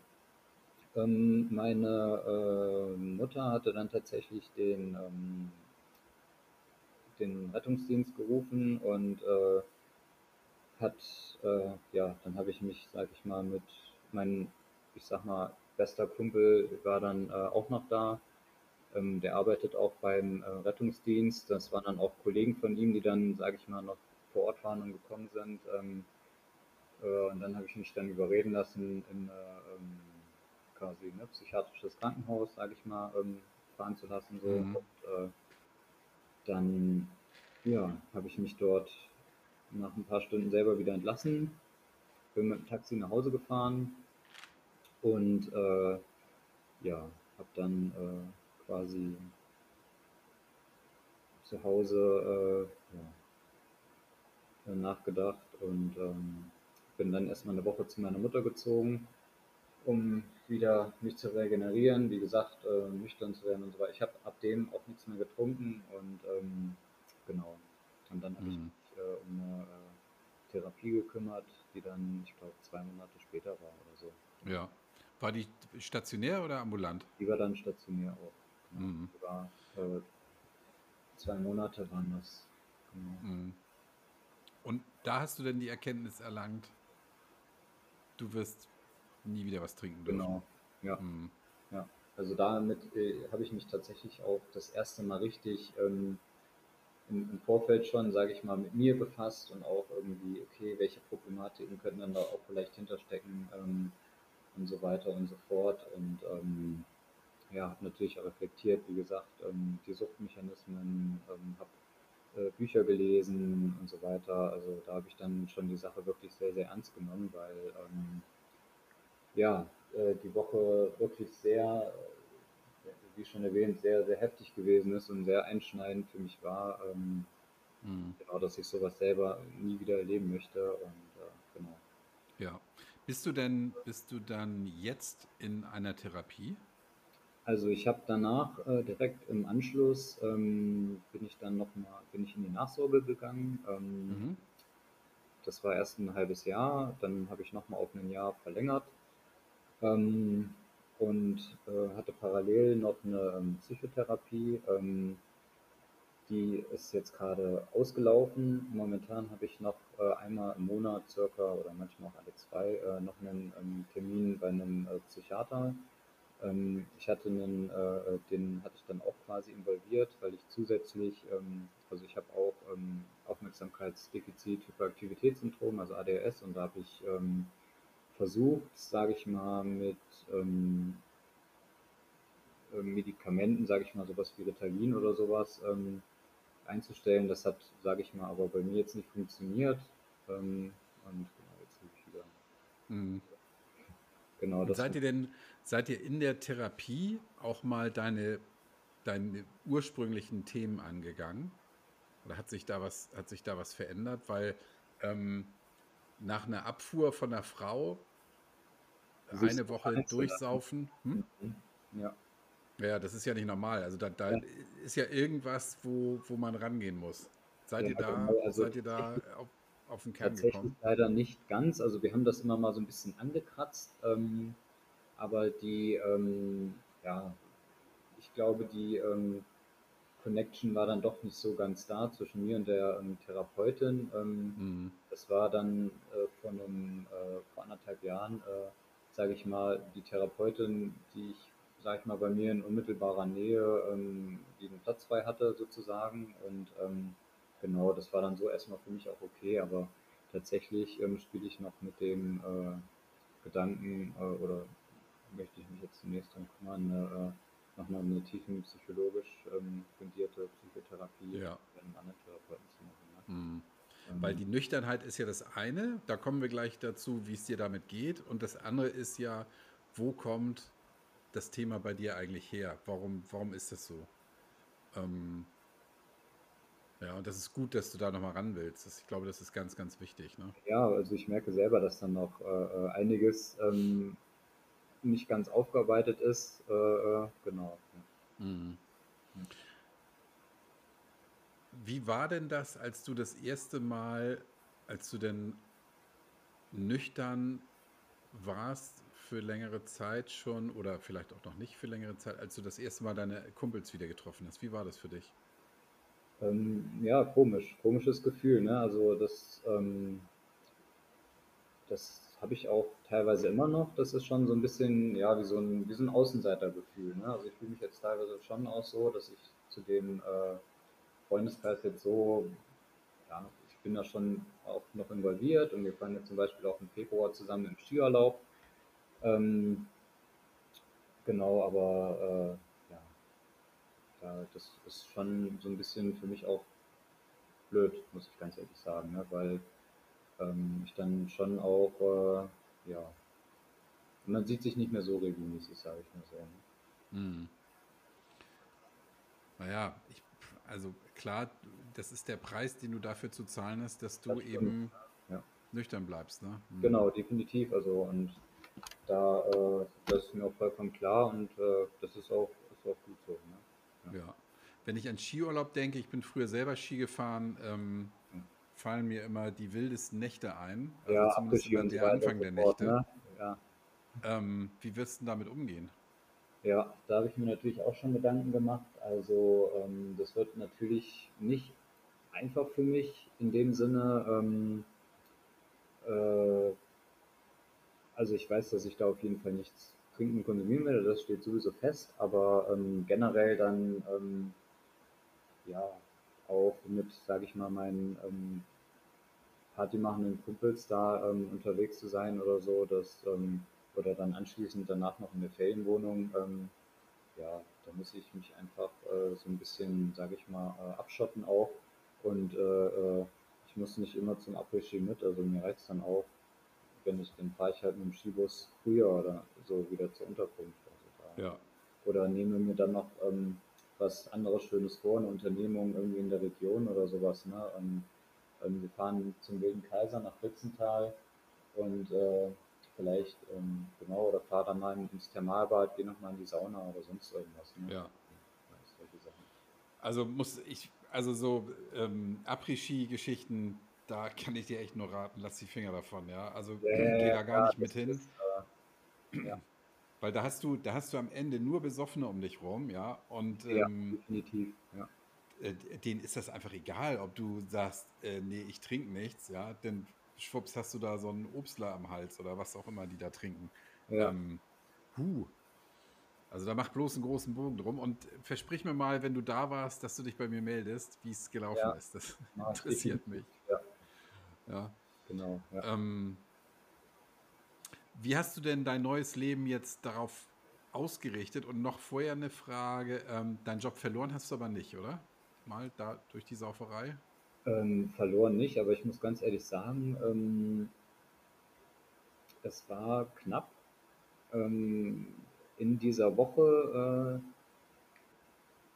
ähm, meine äh, Mutter hatte dann tatsächlich den, ähm, den Rettungsdienst gerufen und äh, hat, äh, ja, dann habe ich mich, sag ich mal, mit meinem, ich sag mal, bester Kumpel war dann äh, auch noch da. Ähm, der arbeitet auch beim äh, Rettungsdienst. Das waren dann auch Kollegen von ihm, die dann, sage ich mal, noch vor Ort waren und gekommen sind. Ähm, äh, und dann habe ich mich dann überreden lassen, in äh, ähm, quasi ein ne, psychiatrisches Krankenhaus, sage ich mal, ähm, fahren zu lassen. So. Mhm. Und, äh, dann ja, habe ich mich dort nach ein paar Stunden selber wieder entlassen, bin mit dem Taxi nach Hause gefahren und äh, ja, habe dann äh, quasi zu Hause äh, ja, nachgedacht und ähm, bin dann erstmal eine Woche zu meiner Mutter gezogen, um wieder mich zu regenerieren, wie gesagt, äh, nüchtern zu werden und so weiter. Ich habe ab dem auch nichts mehr getrunken und ähm, genau. Und dann habe ich mhm. mich äh, um eine äh, Therapie gekümmert, die dann, ich glaube, zwei Monate später war oder so. Ja. War die stationär oder ambulant? Die war dann stationär auch. Genau. Mhm. Die war, äh, zwei Monate waren das. Genau. Mhm. Und da hast du denn die Erkenntnis erlangt, du wirst nie wieder was trinken dürfen. Genau, ja. Mhm. ja. Also damit äh, habe ich mich tatsächlich auch das erste Mal richtig ähm, im, im, Vorfeld schon, sage ich mal, mit mir befasst und auch irgendwie, okay, welche Problematiken könnten dann da auch vielleicht hinterstecken ähm, und so weiter und so fort. Und ähm, ja, habe natürlich auch reflektiert, wie gesagt, ähm, die Suchtmechanismen, ähm, habe äh, Bücher gelesen und so weiter. Also da habe ich dann schon die Sache wirklich sehr, sehr ernst genommen, weil ähm, ja, äh, die Woche wirklich sehr, wie schon erwähnt, sehr, sehr heftig gewesen ist und sehr einschneidend für mich war. Ähm, mhm. genau, dass ich sowas selber nie wieder erleben möchte und äh, genau. Ja. Bist du denn, bist du dann jetzt in einer Therapie? Also ich habe danach äh, direkt im Anschluss ähm, bin ich dann noch mal bin ich in die Nachsorge gegangen. Ähm, mhm. Das war erst ein halbes Jahr, dann habe ich noch mal auf ein Jahr verlängert ähm, und äh, hatte parallel noch eine ähm, Psychotherapie. Ähm, die ist jetzt gerade ausgelaufen. Momentan habe ich noch äh, einmal im Monat circa oder manchmal auch alle zwei äh, noch einen ähm, Termin bei einem äh, Psychiater. Ähm, ich hatte einen, äh, den hatte ich dann auch quasi involviert, weil ich zusätzlich, ähm, also ich habe auch ähm, Aufmerksamkeitsdefizit, Hyperaktivitätssyndrom, also ADHS, und da habe ich ähm, versucht, sage ich mal, mit ähm, äh, Medikamenten, sage ich mal, sowas wie Ritalin oder sowas, ähm, einzustellen. Das hat, sage ich mal, aber bei mir jetzt nicht funktioniert. Und genau, jetzt habe ich wieder. Mhm. Genau, das seid ihr denn, seid ihr in der Therapie auch mal deine, deine ursprünglichen Themen angegangen? Oder hat sich da was, hat sich da was verändert? Weil ähm, nach einer Abfuhr von einer Frau eine Woche durchsaufen. Hm? Mhm. Ja. Ja, das ist ja nicht normal. Also da, da ja. ist ja irgendwas, wo, wo man rangehen muss. Seid ja, ihr da, genau. also seid ihr da auf, auf den Kern tatsächlich gekommen? leider nicht ganz. Also wir haben das immer mal so ein bisschen angekratzt, ähm, aber die, ähm, ja, ich glaube, die ähm, Connection war dann doch nicht so ganz da zwischen mir und der ähm, Therapeutin. Ähm, mhm. Das war dann äh, vor einem, äh, vor anderthalb Jahren, äh, sage ich mal, die Therapeutin, die ich sage ich mal, bei mir in unmittelbarer Nähe ähm, den Platz frei hatte sozusagen. Und ähm, genau, das war dann so erstmal für mich auch okay, aber tatsächlich spiele ich noch mit dem äh, Gedanken äh, oder möchte ich mich jetzt zunächst darum kümmern, äh, nochmal eine tiefen psychologisch ähm, fundierte Psychotherapie ja. mit einem anderen Therapeuten zu machen. Ne? Mhm. Weil die Nüchternheit ist ja das eine, da kommen wir gleich dazu, wie es dir damit geht. Und das andere ist ja, wo kommt das Thema bei dir eigentlich her? Warum, warum ist das so? Ähm, ja, und das ist gut, dass du da nochmal ran willst. Das, ich glaube, das ist ganz, ganz wichtig. Ne? Ja, also ich merke selber, dass dann noch äh, äh einiges ähm, nicht ganz aufgearbeitet ist. Äh, äh genau. Mhm. Wie war denn das, als du das erste Mal, als du denn nüchtern warst für längere Zeit schon oder vielleicht auch noch nicht für längere Zeit, als du das erste Mal deine Kumpels wieder getroffen hast. Wie war das für dich? Ähm, ja, komisch. Komisches Gefühl. Ne? Also das, ähm, das habe ich auch teilweise immer noch. Das ist schon so ein bisschen, ja, wie so ein, wie so ein Außenseitergefühl. Ne? Also ich fühle mich jetzt teilweise schon auch so, dass ich zu dem äh, Freundeskreis jetzt so, ja, ich bin da schon auch noch involviert und wir fahren jetzt zum Beispiel auch im Februar zusammen im Skiurlaub. Ähm, genau, aber äh, ja, da, das ist schon so ein bisschen für mich auch blöd, muss ich ganz ehrlich sagen, ne? weil ähm, ich dann schon auch, äh, ja, man sieht sich nicht mehr so regelmäßig, sage ich mal so. Ne? Hm. Naja, ich, also klar, das ist der Preis, den du dafür zu zahlen hast, dass du das eben ja. nüchtern bleibst. Ne? Hm. Genau, definitiv. Also und da äh, das ist mir auch vollkommen klar und äh, das ist auch, ist auch gut so. Ne? Ja. ja. Wenn ich an Skiurlaub denke, ich bin früher selber Ski gefahren, ähm. Fallen mir immer die wildesten Nächte ein. Also ja, zumindest immer der Anfang der Nächte. Ne? Ja. Ähm, wie wirst du damit umgehen? Ja, da habe ich mir natürlich auch schon Gedanken gemacht. Also ähm, das wird natürlich nicht einfach für mich in dem Sinne, ähm, äh, also ich weiß, dass ich da auf jeden Fall nichts trinken konsumieren werde, das steht sowieso fest, aber ähm, generell dann ähm, ja auch mit, sage ich mal, meinen ähm, partymachenden Kumpels da ähm, unterwegs zu sein oder so, dass ähm, oder dann anschließend danach noch in der Ferienwohnung, ähm, ja, da muss ich mich einfach äh, so ein bisschen, sage ich mal, äh, abschotten auch und äh, äh ich muss nicht immer zum Après-Ski mit, also mir reicht dann auch, wenn ich, dann fahre ich halt mit dem Skibus früher oder so wieder zur Unterkunft. Also da, ja. Oder nehme mir dann noch ähm, was anderes Schönes vor, eine Unternehmung irgendwie in der Region oder sowas. Ne? Und, ähm, wir fahren zum Wilden Kaiser nach Ritzental und äh, vielleicht, ähm, genau, oder fahr dann mal ins Thermalbad, geh nochmal in die Sauna oder sonst irgendwas. Ne? Ja. Also muss ich, also so ähm, Après-Ski-Geschichten, da kann ich dir echt nur raten, lass die Finger davon, ja. Also Ja, geh ja, da gar klar, nicht mit hin. ist, äh, ja, Weil da hast du, da hast du am Ende nur Besoffene um dich rum, ja. Und ja, ähm, definitiv. Ja. äh, denen ist das einfach egal, ob du sagst, äh, nee, ich trinke nichts, ja. Denn schwupps hast du da so einen Obstler am Hals oder was auch immer die da trinken. Ja. Ähm, huh. Also da mach bloß einen großen Bogen drum und versprich mir mal, wenn du da warst, dass du dich bei mir meldest, wie es gelaufen Ja. ist. Das *laughs* interessiert mich. Ja, Ja. genau. Ja. Ähm, wie hast du denn dein neues Leben jetzt darauf ausgerichtet? Und noch vorher eine Frage, ähm, deinen Job verloren hast du aber nicht, oder? Mal da durch die Sauferei? Ähm, verloren nicht, aber ich muss ganz ehrlich sagen, ähm, es war knapp. Ähm, in dieser Woche,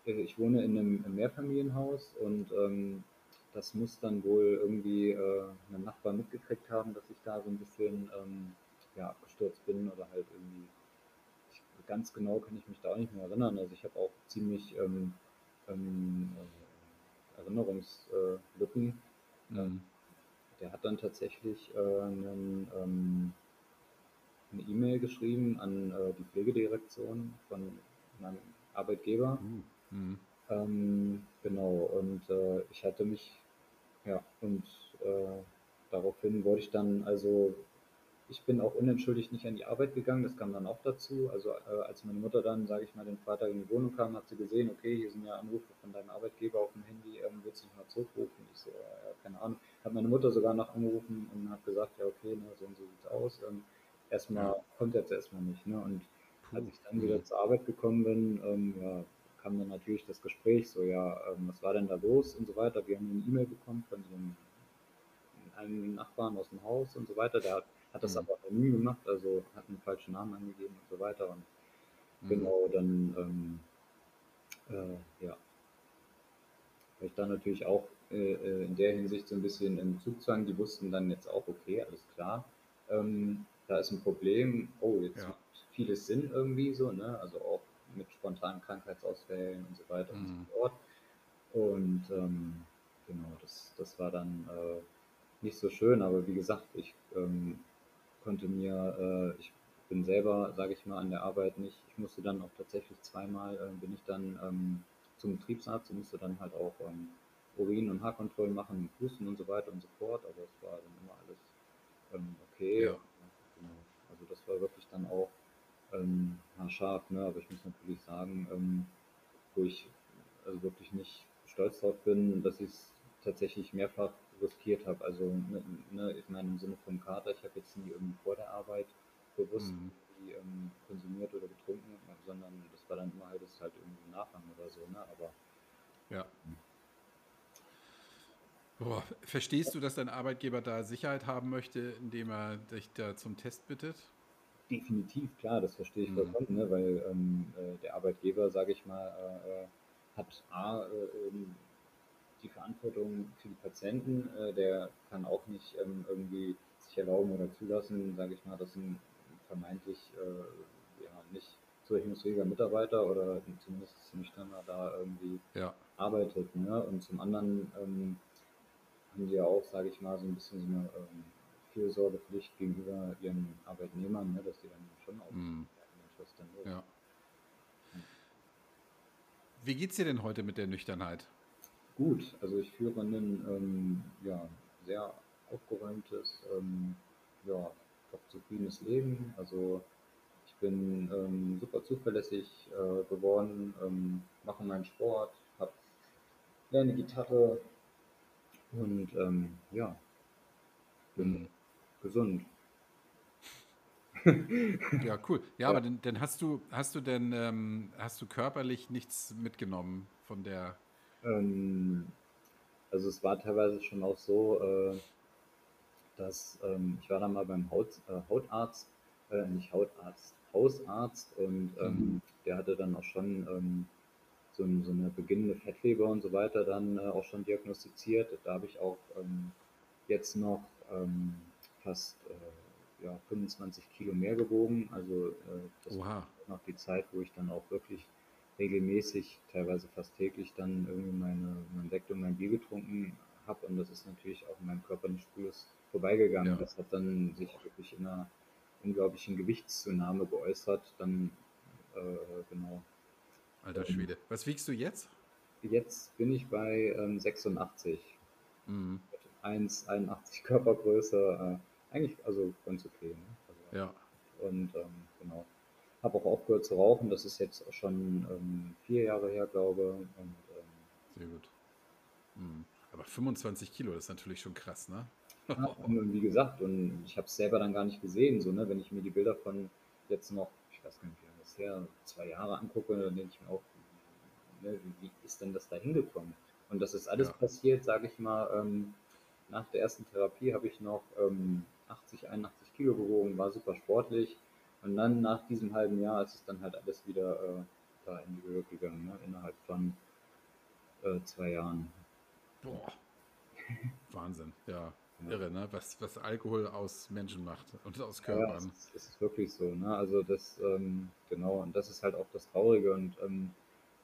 äh, ich wohne in einem Mehrfamilienhaus und ähm, das muss dann wohl irgendwie äh, ein Nachbar mitgekriegt haben, dass ich da so ein bisschen ähm, ja, abgestürzt bin oder halt irgendwie, ich, ganz genau kann ich mich da auch nicht mehr erinnern. Also ich habe auch ziemlich ähm, ähm, äh, Erinnerungslücken. Mhm. Der hat dann tatsächlich äh, einen, ähm, eine E-Mail geschrieben an äh, die Pflegedirektion von meinem Arbeitgeber. Uh, mhm. Ähm, genau, und äh, ich hatte mich, ja, und äh, daraufhin wurde ich dann, also ich bin auch unentschuldigt nicht an die Arbeit gegangen, das kam dann auch dazu. Also äh, als meine Mutter dann, sage ich mal, den Freitag in die Wohnung kam, hat sie gesehen, okay, hier sind ja Anrufe von deinem Arbeitgeber auf dem Handy, ähm, willst du nicht mal zurückrufen? Ich so, äh, ja, keine Ahnung. Hat meine Mutter sogar noch angerufen und hat gesagt, ja okay, ne, so und so sieht's aus. Ähm, erstmal Ja. kommt jetzt erstmal nicht. Ne? Und Puh. als ich dann wieder zur Arbeit gekommen bin, ähm, ja, kam dann natürlich das Gespräch, so ja, ähm, was war denn da los und so weiter. Wir haben eine E-Mail bekommen von ihrem einem Nachbarn aus dem Haus und so weiter. Der hat, hat das Mhm. aber anonym gemacht, also hat einen falschen Namen angegeben und so weiter. Und Mhm. genau, dann ähm, äh, ja, weil ich dann natürlich auch äh, äh, in der Hinsicht so ein bisschen im Zugzwang, die wussten dann jetzt auch, okay, alles klar, ähm, da ist ein Problem, oh, jetzt Ja. macht vieles Sinn irgendwie so, ne? Also auch mit spontanen Krankheitsausfällen und so weiter und Mhm. so fort. Und ähm, genau, das, das war dann äh, nicht so schön, aber wie gesagt, ich ähm, konnte mir, äh, ich bin selber, sage ich mal, an der Arbeit nicht, ich musste dann auch tatsächlich zweimal, äh, bin ich dann ähm, zum Betriebsarzt und musste dann halt auch ähm, Urin- und Haarkontrollen machen, Husten und so weiter und so fort, aber es war dann immer alles ähm, okay. Ja. Genau. Also das war wirklich dann auch ähm, haarscharf, ne? aber ich muss natürlich sagen, ähm, wo ich also wirklich nicht stolz drauf bin, dass ich es tatsächlich mehrfach riskiert habe. Also ne, ne, ich meine im Sinne vom Kater, ich habe jetzt nie irgendwie vor der Arbeit bewusst Mhm. irgendwie, ähm, konsumiert oder getrunken, sondern das war dann immer halt, das halt irgendwie im Nachgang oder so, ne? Aber Ja. Boah, verstehst du, dass dein Arbeitgeber da Sicherheit haben möchte, indem er dich da zum Test bittet? definitiv, klar, das verstehe ich Mhm. vollkommen, ne? weil ähm, äh, der Arbeitgeber, sage ich mal, äh, äh, hat A, äh, ähm, die Verantwortung für die Patienten, äh, der kann auch nicht ähm, irgendwie sich erlauben oder zulassen, sage ich mal, dass ein vermeintlich äh, ja, nicht zurechnungsfähiger Mitarbeiter oder zumindest nüchterner da irgendwie Ja. arbeitet. Ne? Und zum anderen ähm, haben die ja auch, sage ich mal, so ein bisschen so eine ähm, Fürsorgepflicht gegenüber ihren Arbeitnehmern, ne? dass die dann schon auch denn los? Ja. Wie geht's dir denn heute mit der Nüchternheit? Gut, also ich führe ein ähm, ja, sehr aufgeräumtes, ähm, ja, doch zufriedenes Leben. Also ich bin ähm, super zuverlässig äh, geworden, ähm, mache meinen Sport, hab, lerne Gitarre und ähm, ja, bin Mhm. gesund. *laughs* Ja, cool. Ja, aber dann, dann hast du, hast du denn, ähm, hast du körperlich nichts mitgenommen von der, Ähm, also es war teilweise schon auch so, äh, dass ähm, ich war dann mal beim Haut, äh, Hautarzt, äh, nicht Hautarzt, Hausarzt und ähm, Mhm. der hatte dann auch schon ähm, so, so eine beginnende Fettleber und so weiter dann äh, auch schon diagnostiziert. Da habe ich auch ähm, jetzt noch ähm, fast äh, ja, 25 Kilo mehr gewogen. Also äh, das Oha. war noch die Zeit, wo ich dann auch wirklich regelmäßig, teilweise fast täglich, dann irgendwie meine, mein Sekt und mein Bier getrunken habe. Und das ist natürlich auch in meinem Körper nicht spurlos vorbeigegangen. Ja. Das hat dann sich wirklich in einer unglaublichen Gewichtszunahme geäußert. Dann, äh, genau. Alter Schwede. Was wiegst du jetzt? Jetzt bin ich bei ähm, 86. Mhm. 1,81 Körpergröße. Äh, eigentlich, also ganz okay. Ne? Also, Ja. Und ähm, genau. Habe auch aufgehört zu rauchen. Das ist jetzt auch schon ähm, vier Jahre her, glaube Und ähm, Sehr gut. Mhm. Aber 25 Kilo, das ist natürlich schon krass, ne? ja, *laughs* und wie gesagt, und ich habe es selber dann gar nicht gesehen. So, ne? Wenn ich mir die Bilder von jetzt noch, ich weiß gar nicht, wie lange das her, zwei Jahre angucke, dann denke ich mir auch, ne, wie, ist denn das da hingekommen? Und das ist alles Ja. passiert, sage ich mal, ähm, nach der ersten Therapie habe ich noch ähm, 80, 81 Kilo gewogen, war super sportlich. Und dann nach diesem halben Jahr ist es dann halt alles wieder äh, da in die Höhe gegangen, ne? innerhalb von äh, zwei Jahren. Boah. *laughs* Wahnsinn, ja. Irre, ne? Was, was Alkohol aus Menschen macht und aus Ja, Körpern. es ist, es ist wirklich so, ne? Also das, ähm, genau, und das ist halt auch das Traurige und ähm,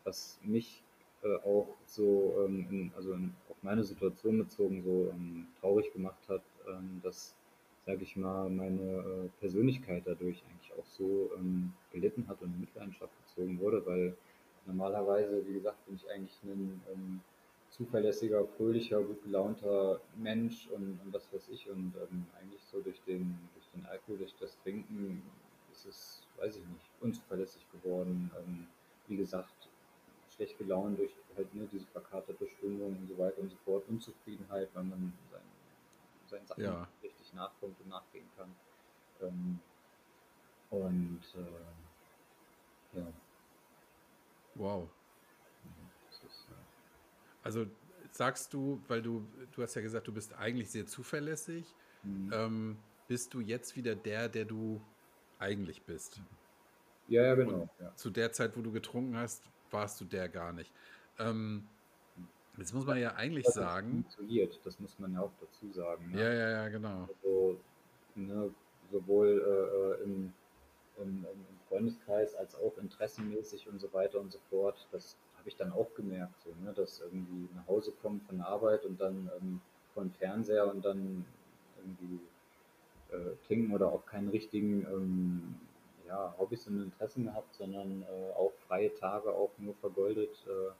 was mich äh, auch so, ähm, in, also in, auf meine Situation bezogen so ähm, traurig gemacht hat, ähm, dass, sage ich mal, meine äh, Persönlichkeit dadurch eigentlich auch so ähm, gelitten hat und in Mitleidenschaft gezogen wurde, weil normalerweise, wie gesagt, bin ich eigentlich ein ähm, zuverlässiger, fröhlicher, gut gelaunter Mensch und, und was weiß ich. Und ähm, eigentlich so durch den, durch den Alkohol, durch das Trinken ist es, weiß ich nicht, unzuverlässig geworden. Ähm, wie gesagt, schlecht gelaunt durch halt ne, diese verkaterte Stimmung und so weiter und so fort, Unzufriedenheit, weil man sein, seinen Sachen Ja. nicht und nachgehen kann. Ähm, und äh, ja, Wow. ist Also sagst du, weil du, du hast ja gesagt, du bist eigentlich sehr zuverlässig, Mhm. ähm, bist du jetzt wieder der, der du eigentlich bist? ja, ja, genau. Ja. Zu der Zeit, wo du getrunken hast, warst du der gar nicht. Ähm, jetzt muss man ja eigentlich sagen, funktioniert, das muss man ja auch dazu sagen. Ne? ja, ja, ja, genau. Also, ne, sowohl äh, im, im, im Freundeskreis als auch interessenmäßig und so weiter und so fort. Das habe ich dann auch gemerkt, so, ne, dass irgendwie nach Hause kommen von der Arbeit und dann ähm, vor den Fernseher und dann irgendwie äh, trinken oder auch keinen richtigen ähm, ja, Hobbys und Interessen gehabt, sondern äh, auch freie Tage auch nur vergoldet, äh,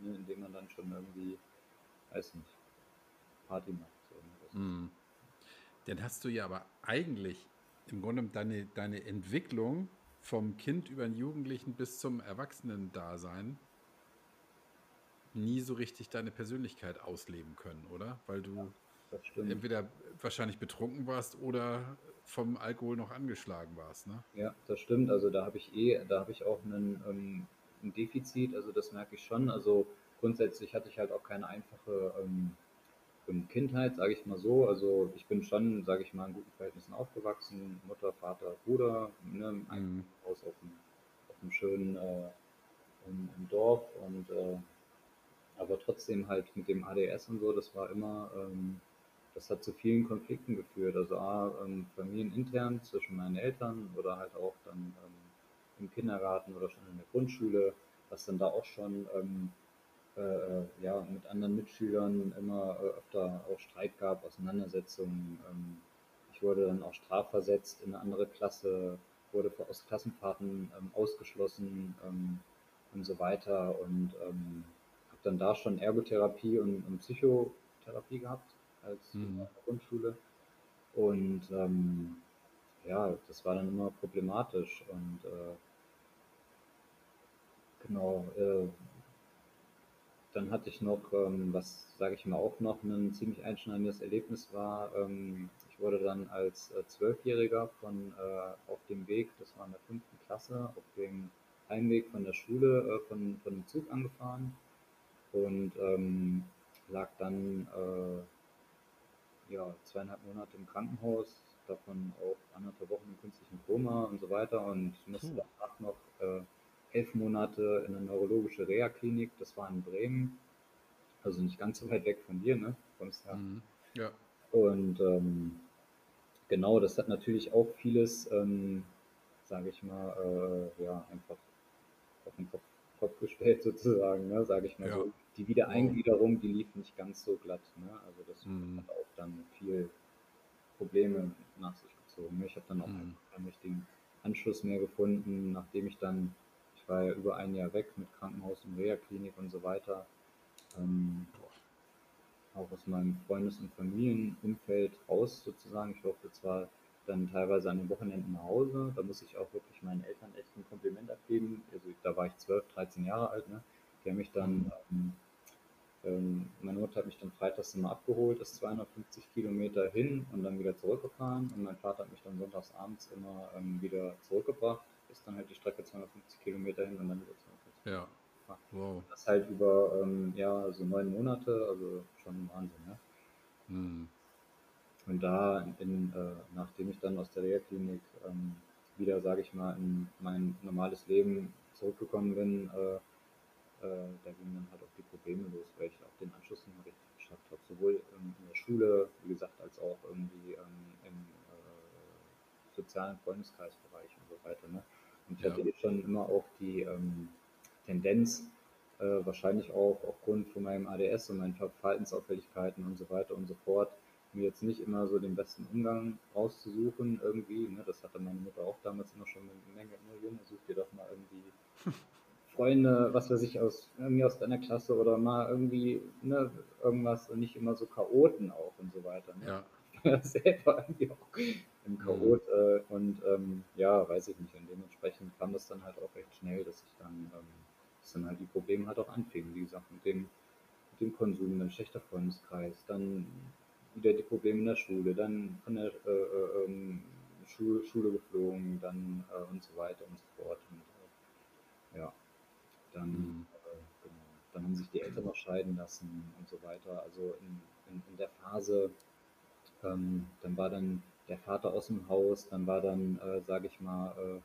ne, indem man dann schon irgendwie, weiß nicht, Party macht. So, Mhm. Dann hast du ja aber eigentlich im Grunde deine, deine Entwicklung vom Kind über den Jugendlichen bis zum Erwachsenen-Dasein nie so richtig deine Persönlichkeit ausleben können, oder? Weil du stimmt. entweder wahrscheinlich betrunken warst oder vom Alkohol noch angeschlagen warst, ne? Ja, das stimmt. Also da habe ich eh, da habe ich auch einen, ähm, ein Defizit, also das merke ich schon. Also grundsätzlich hatte ich halt auch keine einfache ähm, ähm, Kindheit, sage ich mal so. Also ich bin schon, sage ich mal, in guten Verhältnissen aufgewachsen. Mutter, Vater, Bruder, ne, Mhm. Haus auf einem, auf einem schönen äh, im, im Dorf und äh, aber trotzdem halt mit dem ADS und so, das war immer, ähm, das hat zu vielen Konflikten geführt. Also A, ähm, familienintern zwischen meinen Eltern oder halt auch dann ähm, im Kindergarten oder schon in der Grundschule, was dann da auch schon ähm, äh, ja, mit anderen Mitschülern immer äh, öfter auch Streit gab, Auseinandersetzungen. Ähm, ich wurde dann auch strafversetzt in eine andere Klasse, wurde aus Klassenfahrten ähm, ausgeschlossen ähm, und so weiter und ähm, habe dann da schon Ergotherapie und, und Psychotherapie gehabt als Mhm. in der Grundschule und ähm, ja, das war dann immer problematisch und äh, genau, äh, dann hatte ich noch, ähm, was sage ich mal auch noch ein ziemlich einschneidendes Erlebnis war. Ähm, ich wurde dann als äh, Zwölfjähriger von äh, auf dem Weg, das war in der fünften Klasse, auf dem Heimweg von der Schule äh, von, von dem Zug angefahren und ähm, lag dann ja, zweieinhalb Monate im Krankenhaus, davon auch anderthalb Wochen im künstlichen Koma und so weiter und musste danach noch elf Monate in eine neurologische Reha-Klinik, das war in Bremen, also nicht ganz so weit weg von dir, ne? Kommst ja. Mhm. ja. Und ähm, genau, das hat natürlich auch vieles, ähm, sage ich mal, äh, ja, einfach auf den Kopf, Kopf gestellt sozusagen, ne? sage ich mal ja. so. Die Wiedereingliederung, die lief nicht ganz so glatt. Ne? Also das mhm. hat auch dann viel Probleme nach sich gezogen. Ne? Ich habe dann auch mhm. keinen richtigen Anschluss mehr gefunden, nachdem ich dann, ich war ja über ein Jahr weg mit Krankenhaus und Reha-Klinik und so weiter. Ähm, auch aus meinem Freundes- und Familienumfeld raus sozusagen. Ich durfte zwar dann teilweise an den Wochenenden nach Hause, da muss ich auch wirklich meinen Eltern echt ein Kompliment abgeben. Also da war ich 12, 13 Jahre alt, ne? Die haben mich dann, ähm, ähm, meine Mutter hat mich dann freitags immer abgeholt, ist 250 Kilometer hin und dann wieder zurückgefahren und mein Vater hat mich dann sonntags abends immer ähm, wieder zurückgebracht, ist dann halt die Strecke 250 Kilometer hin und dann wieder 250 ja. Wow. Das halt über ähm, ja, so neun Monate, also schon Wahnsinn. Ne? Hm. Und da, in, äh, nachdem ich dann aus der Reha-Klinik ähm, wieder, sage ich mal, in mein normales Leben zurückgekommen bin, äh, äh, da gingen dann halt auch die Probleme los, weil ich auch den Anschluss nicht mehr richtig geschafft habe. Sowohl ähm, in der Schule, wie gesagt, als auch irgendwie ähm, im äh, sozialen Freundeskreisbereich und so weiter. Ne? Und ich ja. hatte eh schon immer auch die ähm, Tendenz, äh, wahrscheinlich auch aufgrund von meinem ADS und meinen Verhaltensauffälligkeiten und so weiter und so fort, mir jetzt nicht immer so den besten Umgang rauszusuchen irgendwie. Ne? Das hatte meine Mutter auch damals immer schon eine Menge, ne, Junge, such dir doch mal irgendwie *laughs* Freunde, was weiß ich, aus irgendwie aus deiner Klasse oder mal irgendwie ne, irgendwas und nicht immer so Chaoten auch und so weiter. Ne? Ja. *laughs* selber irgendwie auch im. Chaot mhm. äh, und ähm, ja, weiß ich nicht. Und dementsprechend kam das dann halt auch recht schnell, dass ich dann ähm, dass dann halt die Probleme halt auch anfingen, wie gesagt, mit dem, mit dem Konsum, dann schlechter Freundeskreis, dann wieder die Probleme in der Schule, dann von der äh, äh, ähm, Schule, Schule geflogen, dann äh, und so weiter und so fort. Und, äh, ja, dann, mhm. Äh, genau, dann haben sich die Eltern noch scheiden lassen und so weiter. Also in, in, in der Phase, ähm, dann war dann der Vater aus dem Haus, dann war dann, äh, sage ich mal,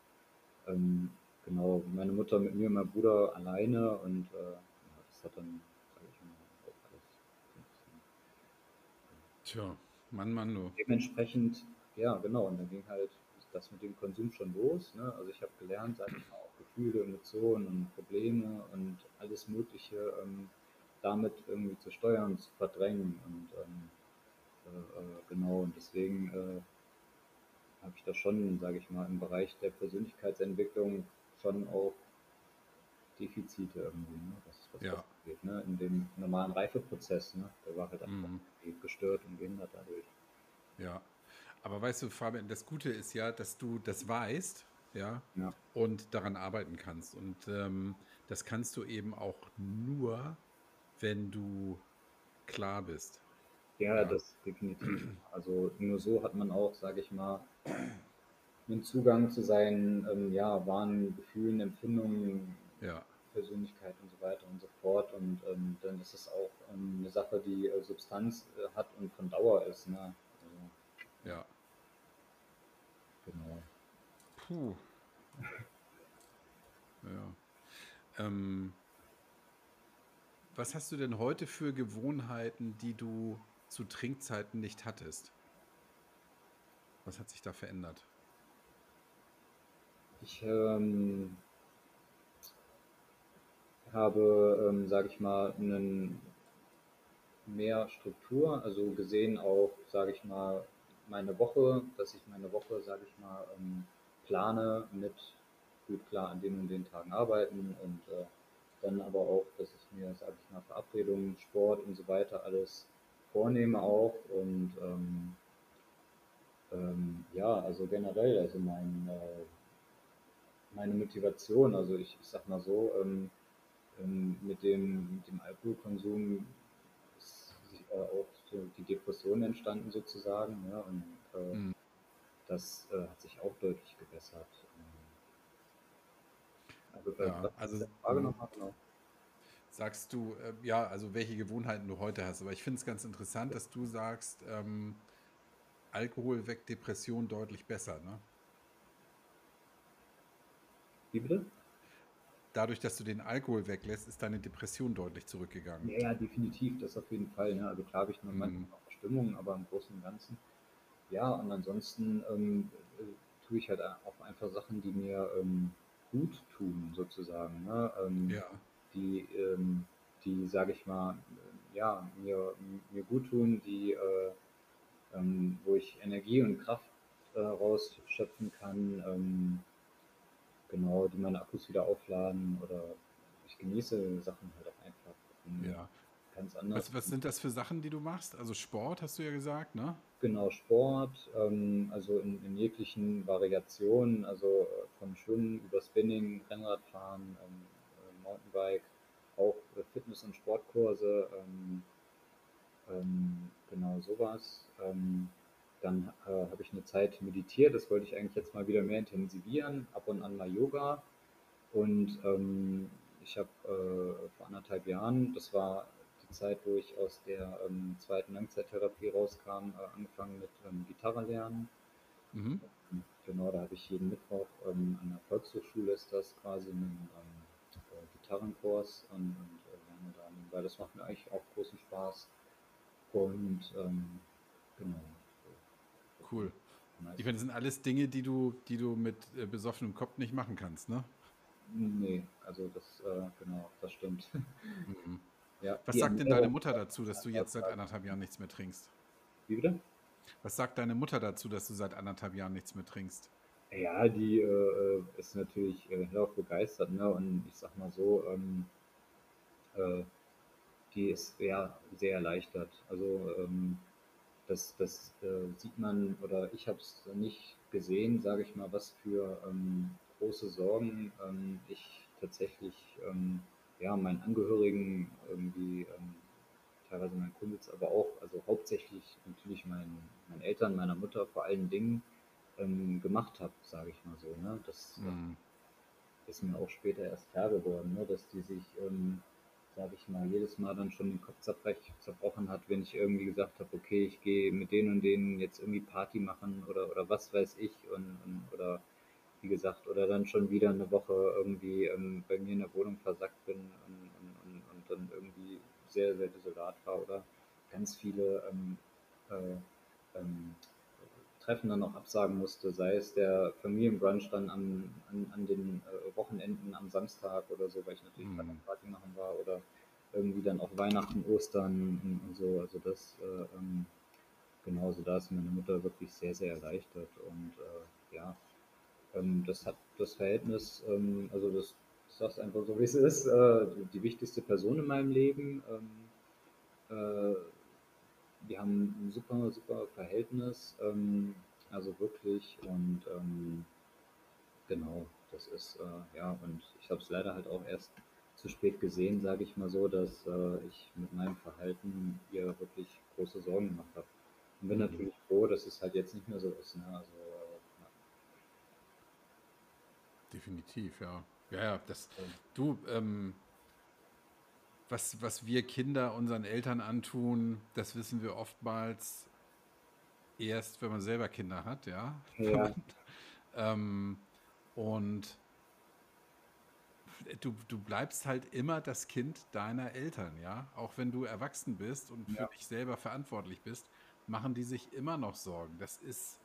äh, ähm, Genau, meine Mutter mit mir und meinem Bruder alleine und äh, ja, das hat dann, sag ich mal, auch alles Tja, Mann, Mann, du. Dementsprechend, ja, genau, und dann ging halt das mit dem Konsum schon los. Ne? Also ich habe gelernt, sag ich mal, auch Gefühle, Emotionen und Probleme und alles Mögliche ähm, damit irgendwie zu steuern, zu verdrängen und ähm, äh, äh, genau, und deswegen äh, habe ich da schon, sage ich mal, im Bereich der Persönlichkeitsentwicklung schon auch Defizite irgendwie, ne? was, was ja. das angeht, ne? in dem normalen Reifeprozess. Ne? Der war halt einfach mhm. gestört und gehindert dadurch. Ja, aber weißt du, Fabian, das Gute ist ja, dass du das weißt, ja, ja. und daran arbeiten kannst. Und ähm, das kannst du eben auch nur, wenn du klar bist. Ja, ja, das definitiv. Also nur so hat man auch, sage ich mal, einen Zugang zu seinen ähm, ja, wahren Gefühlen, Empfindungen, ja. Persönlichkeit und so weiter und so fort. Und ähm, dann ist es auch ähm, eine Sache, die äh, Substanz äh, hat und von Dauer ist. Ne? Also, ja. Genau. Puh. *laughs* ja. Ähm, was hast du denn heute für Gewohnheiten, die du zu Trinkzeiten nicht hattest? Was hat sich da verändert? Ich ähm, habe, ähm, sage ich mal, einen mehr Struktur, also gesehen auch, sage ich mal, meine Woche, dass ich meine Woche, sage ich mal, ähm, plane mit gut klar an den und den Tagen arbeiten und äh, dann aber auch, dass ich mir, sage ich mal, Verabredungen, Sport und so weiter alles vornehme auch und ähm, ähm, ja, also generell, also mein äh, meine Motivation. Also ich, ich sag mal so, ähm, ähm, mit, dem, mit dem Alkoholkonsum ist äh, auch die Depression entstanden sozusagen. Ja, und äh, mhm. das äh, hat sich auch deutlich gebessert. Also, ja, also Frage mhm. nochmal, genau. Sagst du, äh, ja, also welche Gewohnheiten du heute hast. Aber ich finde es ganz interessant, dass du sagst, ähm, Alkohol weckt Depression deutlich besser. Ne? Wie bitte? dadurch, dass du den Alkohol weglässt, ist deine Depression deutlich zurückgegangen. Ja, ja, definitiv, das auf jeden Fall. Ne? Also klar habe ich noch manchmal auch Stimmung, aber im Großen und Ganzen. Ja, und ansonsten ähm, äh, tue ich halt auch einfach Sachen, die mir ähm, gut tun, sozusagen. Ne? Ähm, Ja. die, ähm, die sage ich mal, ja, mir, mir gut tun, die, äh, ähm, wo ich Energie und Kraft äh, rausschöpfen kann, ähm, genau, die meine Akkus wieder aufladen oder ich genieße Sachen halt auch einfach ähm, Ja. ganz anders. Was, was sind das für Sachen, die du machst? Also Sport, hast du ja gesagt, ne? Genau, Sport, ähm, also in, in jeglichen Variationen, also äh, von Schwimmen über Spinning, Rennradfahren, ähm, äh, Mountainbike, auch äh, Fitness- und Sportkurse, ähm, ähm, genau sowas. Ähm, dann äh, habe ich eine Zeit meditiert, das wollte ich eigentlich jetzt mal wieder mehr intensivieren, ab und an mal Yoga. Und ähm, ich habe äh, vor anderthalb Jahren, das war die Zeit, wo ich aus der ähm, zweiten Langzeittherapie rauskam, äh, angefangen mit ähm, Gitarre lernen. Mhm. Genau, da habe ich jeden Mittwoch ähm, an der Volkshochschule ist das quasi einen ähm, äh, Gitarrenkurs und, und äh, lerne da nebenbei. Das macht mir eigentlich auch großen Spaß. Und ähm, genau. Cool. Ich meine, das sind alles Dinge, die du, die du mit äh, besoffenem Kopf nicht machen kannst, ne? Nee, also das, äh, genau, das stimmt. *laughs* Mhm. ja, Was sagt denn deine Mutter dazu, dass du jetzt seit anderthalb Jahren nichts mehr trinkst? Wie bitte? Was sagt deine Mutter dazu, dass du seit anderthalb Jahren nichts mehr trinkst? Ja, die äh, äh, ist natürlich äh, hellauf begeistert, ne? Und ich sag mal so, ähm, äh, die ist ja sehr erleichtert. Also ähm, das, das äh, sieht man, oder ich habe es nicht gesehen, sage ich mal, was für ähm, große Sorgen ähm, ich tatsächlich ähm, ja, meinen Angehörigen irgendwie, ähm, teilweise meinen Kumpels, aber auch, also hauptsächlich natürlich meinen, meinen Eltern, meiner Mutter vor allen Dingen ähm, gemacht habe, sage ich mal so. Ne? Das Mhm. ist mir auch später erst klar geworden, ne? dass die sich, ähm, sage ich mal, jedes Mal dann schon den Kopf zerbrochen hat, wenn ich irgendwie gesagt habe, okay, ich gehe mit denen und denen jetzt irgendwie Party machen oder, oder was weiß ich und, und oder wie gesagt, oder dann schon wieder eine Woche irgendwie ähm, bei mir in der Wohnung versackt bin und, und, und, und dann irgendwie sehr, sehr desolat war oder ganz viele ähm, äh, ähm, Treffen dann auch absagen musste, sei es der Familienbrunch dann an, an, an den äh, Wochenenden am Samstag oder so, weil ich natürlich Mhm. gerade am Party machen war oder irgendwie dann auch Weihnachten, Ostern und, und so. Also das äh, ähm, genauso, da ist meine Mutter wirklich sehr, sehr erleichtert und äh, ja, ähm, das hat das Verhältnis, ähm, also das, ich sag's einfach so, wie es ist, äh, die, die wichtigste Person in meinem Leben. Ähm, äh, wir haben ein super, super Verhältnis, ähm, also wirklich und ähm, genau, das ist, äh, ja, und ich habe es leider halt auch erst zu spät gesehen, sage ich mal so, dass äh, ich mit meinem Verhalten ihr wirklich große Sorgen gemacht habe. Und bin Mhm. natürlich froh, dass es halt jetzt nicht mehr so ist. Ne? Also, äh, Definitiv, ja. Ja, ja, das, ja. du, ähm, was, was wir Kinder unseren Eltern antun, das wissen wir oftmals erst, wenn man selber Kinder hat, ja. Ja, *laughs* Ähm, und du, du bleibst halt immer das Kind deiner Eltern, ja. Auch wenn du erwachsen bist und für ja, dich selber verantwortlich bist, machen die sich immer noch Sorgen. Das ist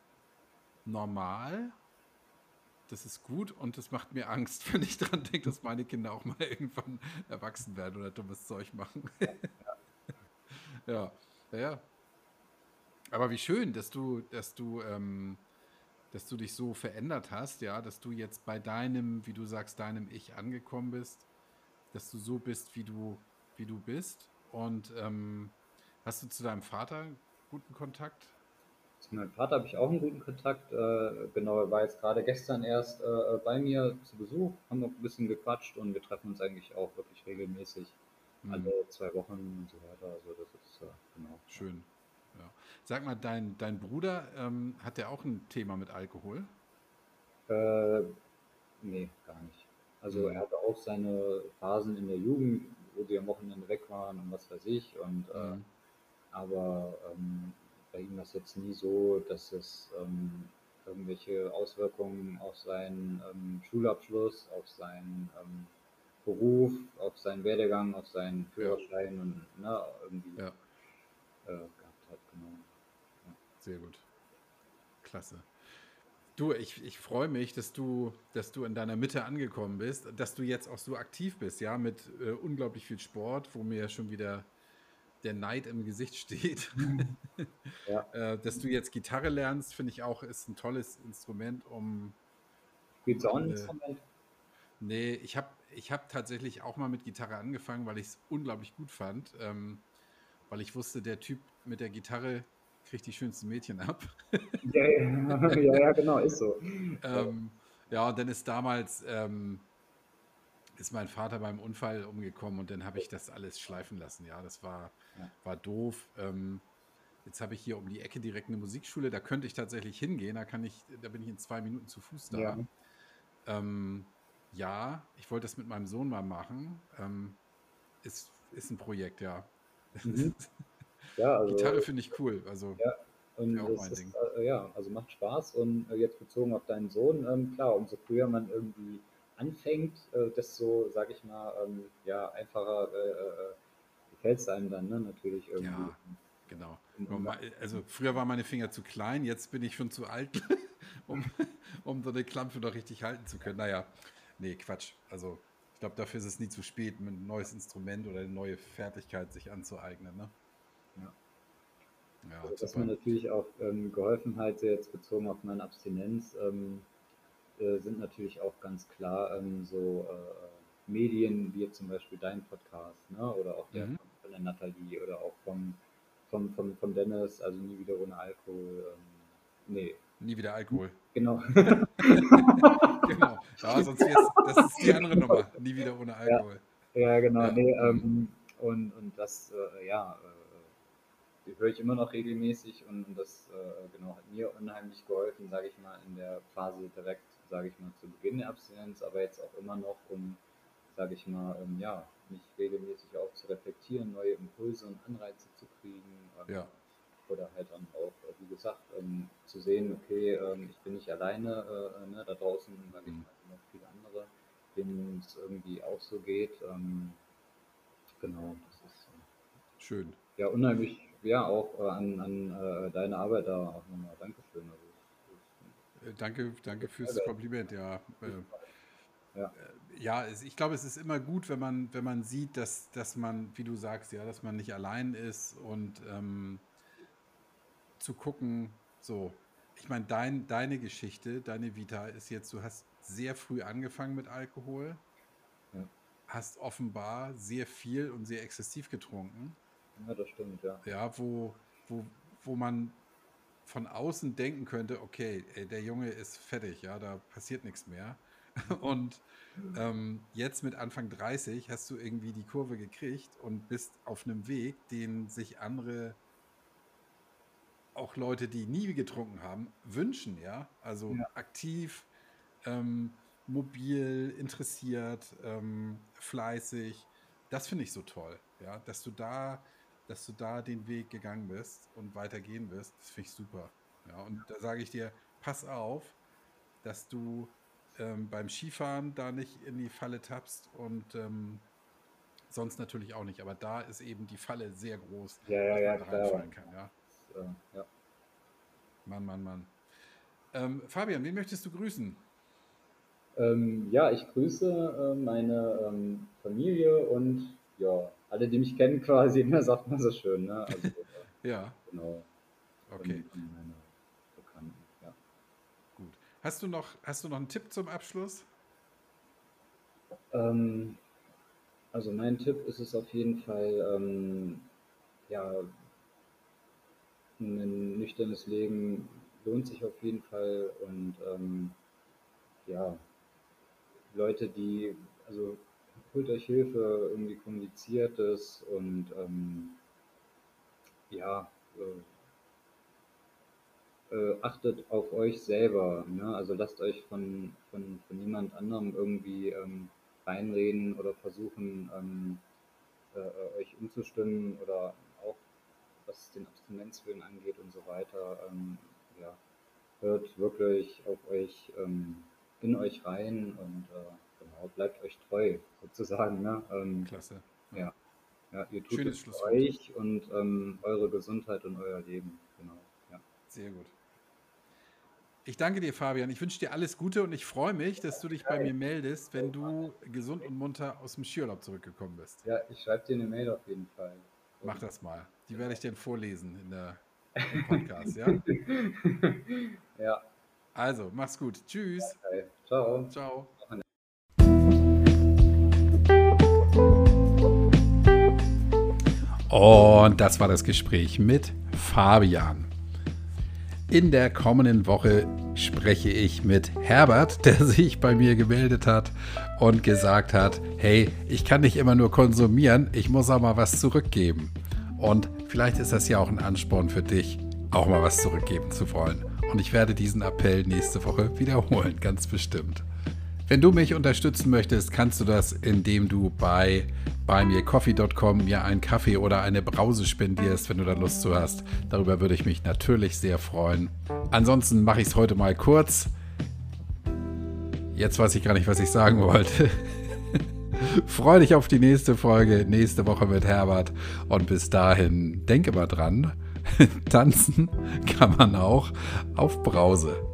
normal, das ist gut und das macht mir Angst, *laughs* wenn ich daran denke, dass meine Kinder auch mal *laughs* irgendwann erwachsen werden oder dummes Zeug machen. *laughs* Ja, ja, ja. Aber wie schön, dass du, dass du, ähm, dass du dich so verändert hast, ja, dass du jetzt bei deinem, wie du sagst, deinem Ich angekommen bist, dass du so bist, wie du, wie du bist. Und ähm, hast du zu deinem Vater guten Kontakt? Zu meinem Vater habe ich auch einen guten Kontakt. Äh, genau, er war jetzt gerade gestern erst äh, bei mir zu Besuch, haben noch ein bisschen gequatscht und wir treffen uns eigentlich auch wirklich regelmäßig Hm, alle zwei Wochen und so weiter. Also das ist äh, genau. schön. Ja. Sag mal, dein, dein Bruder, ähm, hat der auch ein Thema mit Alkohol? Äh, nee, gar nicht. Also er Hm, hatte auch seine Phasen in der Jugend, wo die am Wochenende weg waren und was weiß ich. Und äh, hm, aber ähm, bei ihm es jetzt nie so, dass es ähm, irgendwelche Auswirkungen auf seinen ähm, Schulabschluss, auf seinen ähm, Beruf, auf seinen Werdegang, auf seinen Führerschein und ne, irgendwie Ja, äh, gehabt hat. Genau. sehr gut. Klasse. Du, ich, ich freue mich, dass du, dass du in deiner Mitte angekommen bist, dass du jetzt auch so aktiv bist, ja, mit äh, unglaublich viel Sport, wo mir schon wieder der Neid im Gesicht steht. *laughs* Ja. äh, dass du jetzt Gitarre lernst, finde ich auch, ist ein tolles Instrument, um. Spielst du auch ein Äh, Instrument? Nee, ich habe ich hab tatsächlich auch mal mit Gitarre angefangen, weil ich es unglaublich gut fand. Ähm, weil ich wusste, der Typ mit der Gitarre kriegt die schönsten Mädchen ab. Ja, ja, *laughs* ja, ja, genau, ist so. *laughs* Ähm, ja, und dann ist damals ähm, ist mein Vater beim Unfall umgekommen und dann habe ich das alles schleifen lassen. Ja, das war, Ja. war doof. Ähm, jetzt habe ich hier um die Ecke direkt eine Musikschule, da könnte ich tatsächlich hingehen. Da kann ich, da bin ich in zwei Minuten zu Fuß da. Ja. Ähm, ja, ich wollte das mit meinem Sohn mal machen. Ähm, ist, ist ein Projekt, ja. Mhm. *laughs* Ja, also, Gitarre finde ich cool. Also, Ja. und mein ist, äh, ja, also macht Spaß und äh, jetzt bezogen auf deinen Sohn, ähm, klar, umso früher man irgendwie anfängt, äh, desto, sag ich mal, ähm, ja, einfacher äh, äh, gefällt es einem dann, ne, natürlich irgendwie. Ja. genau. Also früher waren meine Finger zu klein, jetzt bin ich schon zu alt, *laughs* um, um so eine Klampe noch richtig halten zu können. Naja, nee, Quatsch. Also ich glaube, dafür ist es nie zu spät, ein neues Instrument oder eine neue Fertigkeit sich anzueignen. Ne? Ja. Ja, Also, was super. mir natürlich auch ähm, geholfen hat, jetzt bezogen auf meine Abstinenz, ähm, äh, sind natürlich auch ganz klar ähm, so äh, Medien wie jetzt zum Beispiel dein Podcast, ne? oder auch der Mhm. von, von der Nathalie oder auch vom, vom, vom, vom Dennis, also nie wieder ohne Alkohol. Ähm, nee, Nie wieder Alkohol. *laughs* genau. genau. Ja, sonst wär's, das ist die andere Nummer. Nie wieder ohne Alkohol. Ja, genau. Ja. Nee, ähm, und, und das, äh, ja, äh, höre ich immer noch regelmäßig und, und das äh, genau, hat mir unheimlich geholfen, sage ich mal, in der Phase direkt, sage ich mal, zu Beginn der Abstinenz, aber jetzt auch immer noch, um, sage ich mal, ähm, ja, mich regelmäßig auch zu reflektieren, neue Impulse und Anreize zu kriegen. ähm, Ja. Oder halt dann auch, äh, wie gesagt, ähm, zu sehen, okay, ähm, ich bin nicht alleine, äh, ne, da draußen, sage ich Mhm. mal, sind noch viele andere, denen es irgendwie auch so geht. Ähm, genau, das ist äh, Schön. ja unheimlich, ja, auch äh, an, an äh, deine Arbeit da auch nochmal Dankeschön. Also, es- Danke, danke fürs Ja, Kompliment, ja. Äh, Ja. ja, es, ich glaube, es ist immer gut, wenn man, wenn man sieht, dass, dass man, wie du sagst, ja, dass man nicht allein ist und ähm, zu gucken, so. Ich meine, dein, deine Geschichte, deine Vita ist jetzt, du hast sehr früh angefangen mit Alkohol, Ja. hast offenbar sehr viel und sehr exzessiv getrunken, ja, das stimmt, ja. ja, wo, wo, wo man von außen denken könnte, okay, ey, der Junge ist fertig, ja, da passiert nichts mehr. *laughs* Und ähm, jetzt mit Anfang 30 hast du irgendwie die Kurve gekriegt und bist auf einem Weg, den sich andere, auch Leute, die nie getrunken haben, wünschen, ja. Also Ja. aktiv, ähm, mobil, interessiert, ähm, fleißig. Das finde ich so toll, ja, dass du da, dass du da den Weg gegangen bist und weitergehen wirst. Das finde ich super. Ja, und da sage ich dir, pass auf, dass du ähm, beim Skifahren da nicht in die Falle tappst und ähm, sonst natürlich auch nicht. Aber da ist eben die Falle sehr groß, Ja, ja, dass ja, man da reinfallen kann. Ja. Ja. Mann, Mann, Mann. Ähm, Fabian, wen möchtest du grüßen? Ähm, ja, ich grüße äh, meine ähm, Familie und ja, alle, die mich kennen quasi, *laughs* ne, sagt man so schön, ne? Also *laughs* äh, Ja, genau. okay, und meine Bekannten, ja. gut. Hast du noch, hast du noch einen Tipp zum Abschluss? Ähm, also mein Tipp ist es auf jeden Fall, ähm, ja, ein nüchternes Leben lohnt sich auf jeden Fall und ähm, ja, Leute, die, also holt euch Hilfe, irgendwie kommuniziert es und ähm, ja, äh, äh, achtet auf euch selber, ne? Also lasst euch von, von, von niemand anderem irgendwie ähm, reinreden oder versuchen, ähm, äh, äh, euch umzustimmen oder auch was den Abstinenzwillen angeht und so weiter. Ähm, ja, hört wirklich auf euch, ähm, in euch rein und äh, genau. bleibt euch treu, sozusagen. Ne? Ähm, Klasse. Ja. ja, ihr tut Schönes es euch und ähm, eure Gesundheit und euer Leben. Genau. Ja. Sehr gut. Ich danke dir, Fabian. Ich wünsche dir alles Gute und ich freue mich, dass du dich bei mir meldest, wenn du gesund und munter aus dem Skiurlaub zurückgekommen bist. ja, ich schreibe dir eine Mail auf jeden Fall. Mach das mal. Die werde ich dir vorlesen in der, im Podcast, *laughs* ja? Ja, Also, mach's gut. Tschüss. okay. Ciao. Ciao. Und das war das Gespräch mit Fabian. In der kommenden Woche spreche ich mit Herbert, *laughs* der sich bei mir gemeldet hat und gesagt hat, hey, ich kann nicht immer nur konsumieren, ich muss auch mal was zurückgeben. Und vielleicht ist das ja auch ein Ansporn für dich, auch mal was zurückgeben zu wollen. Und ich werde diesen Appell nächste Woche wiederholen, *laughs* ganz bestimmt. Wenn du mich unterstützen möchtest, kannst du das, indem du bei buymeacoffee.com mir einen Kaffee oder eine Brause spendierst, wenn du da Lust zu hast. Darüber würde ich mich natürlich sehr freuen. Ansonsten mache ich es heute mal kurz. Jetzt weiß ich gar nicht, was ich sagen wollte. *laughs* Freue dich auf die nächste Folge, nächste Woche mit Herbert. Und bis dahin, denke mal dran, *laughs* tanzen kann man auch auf Brause.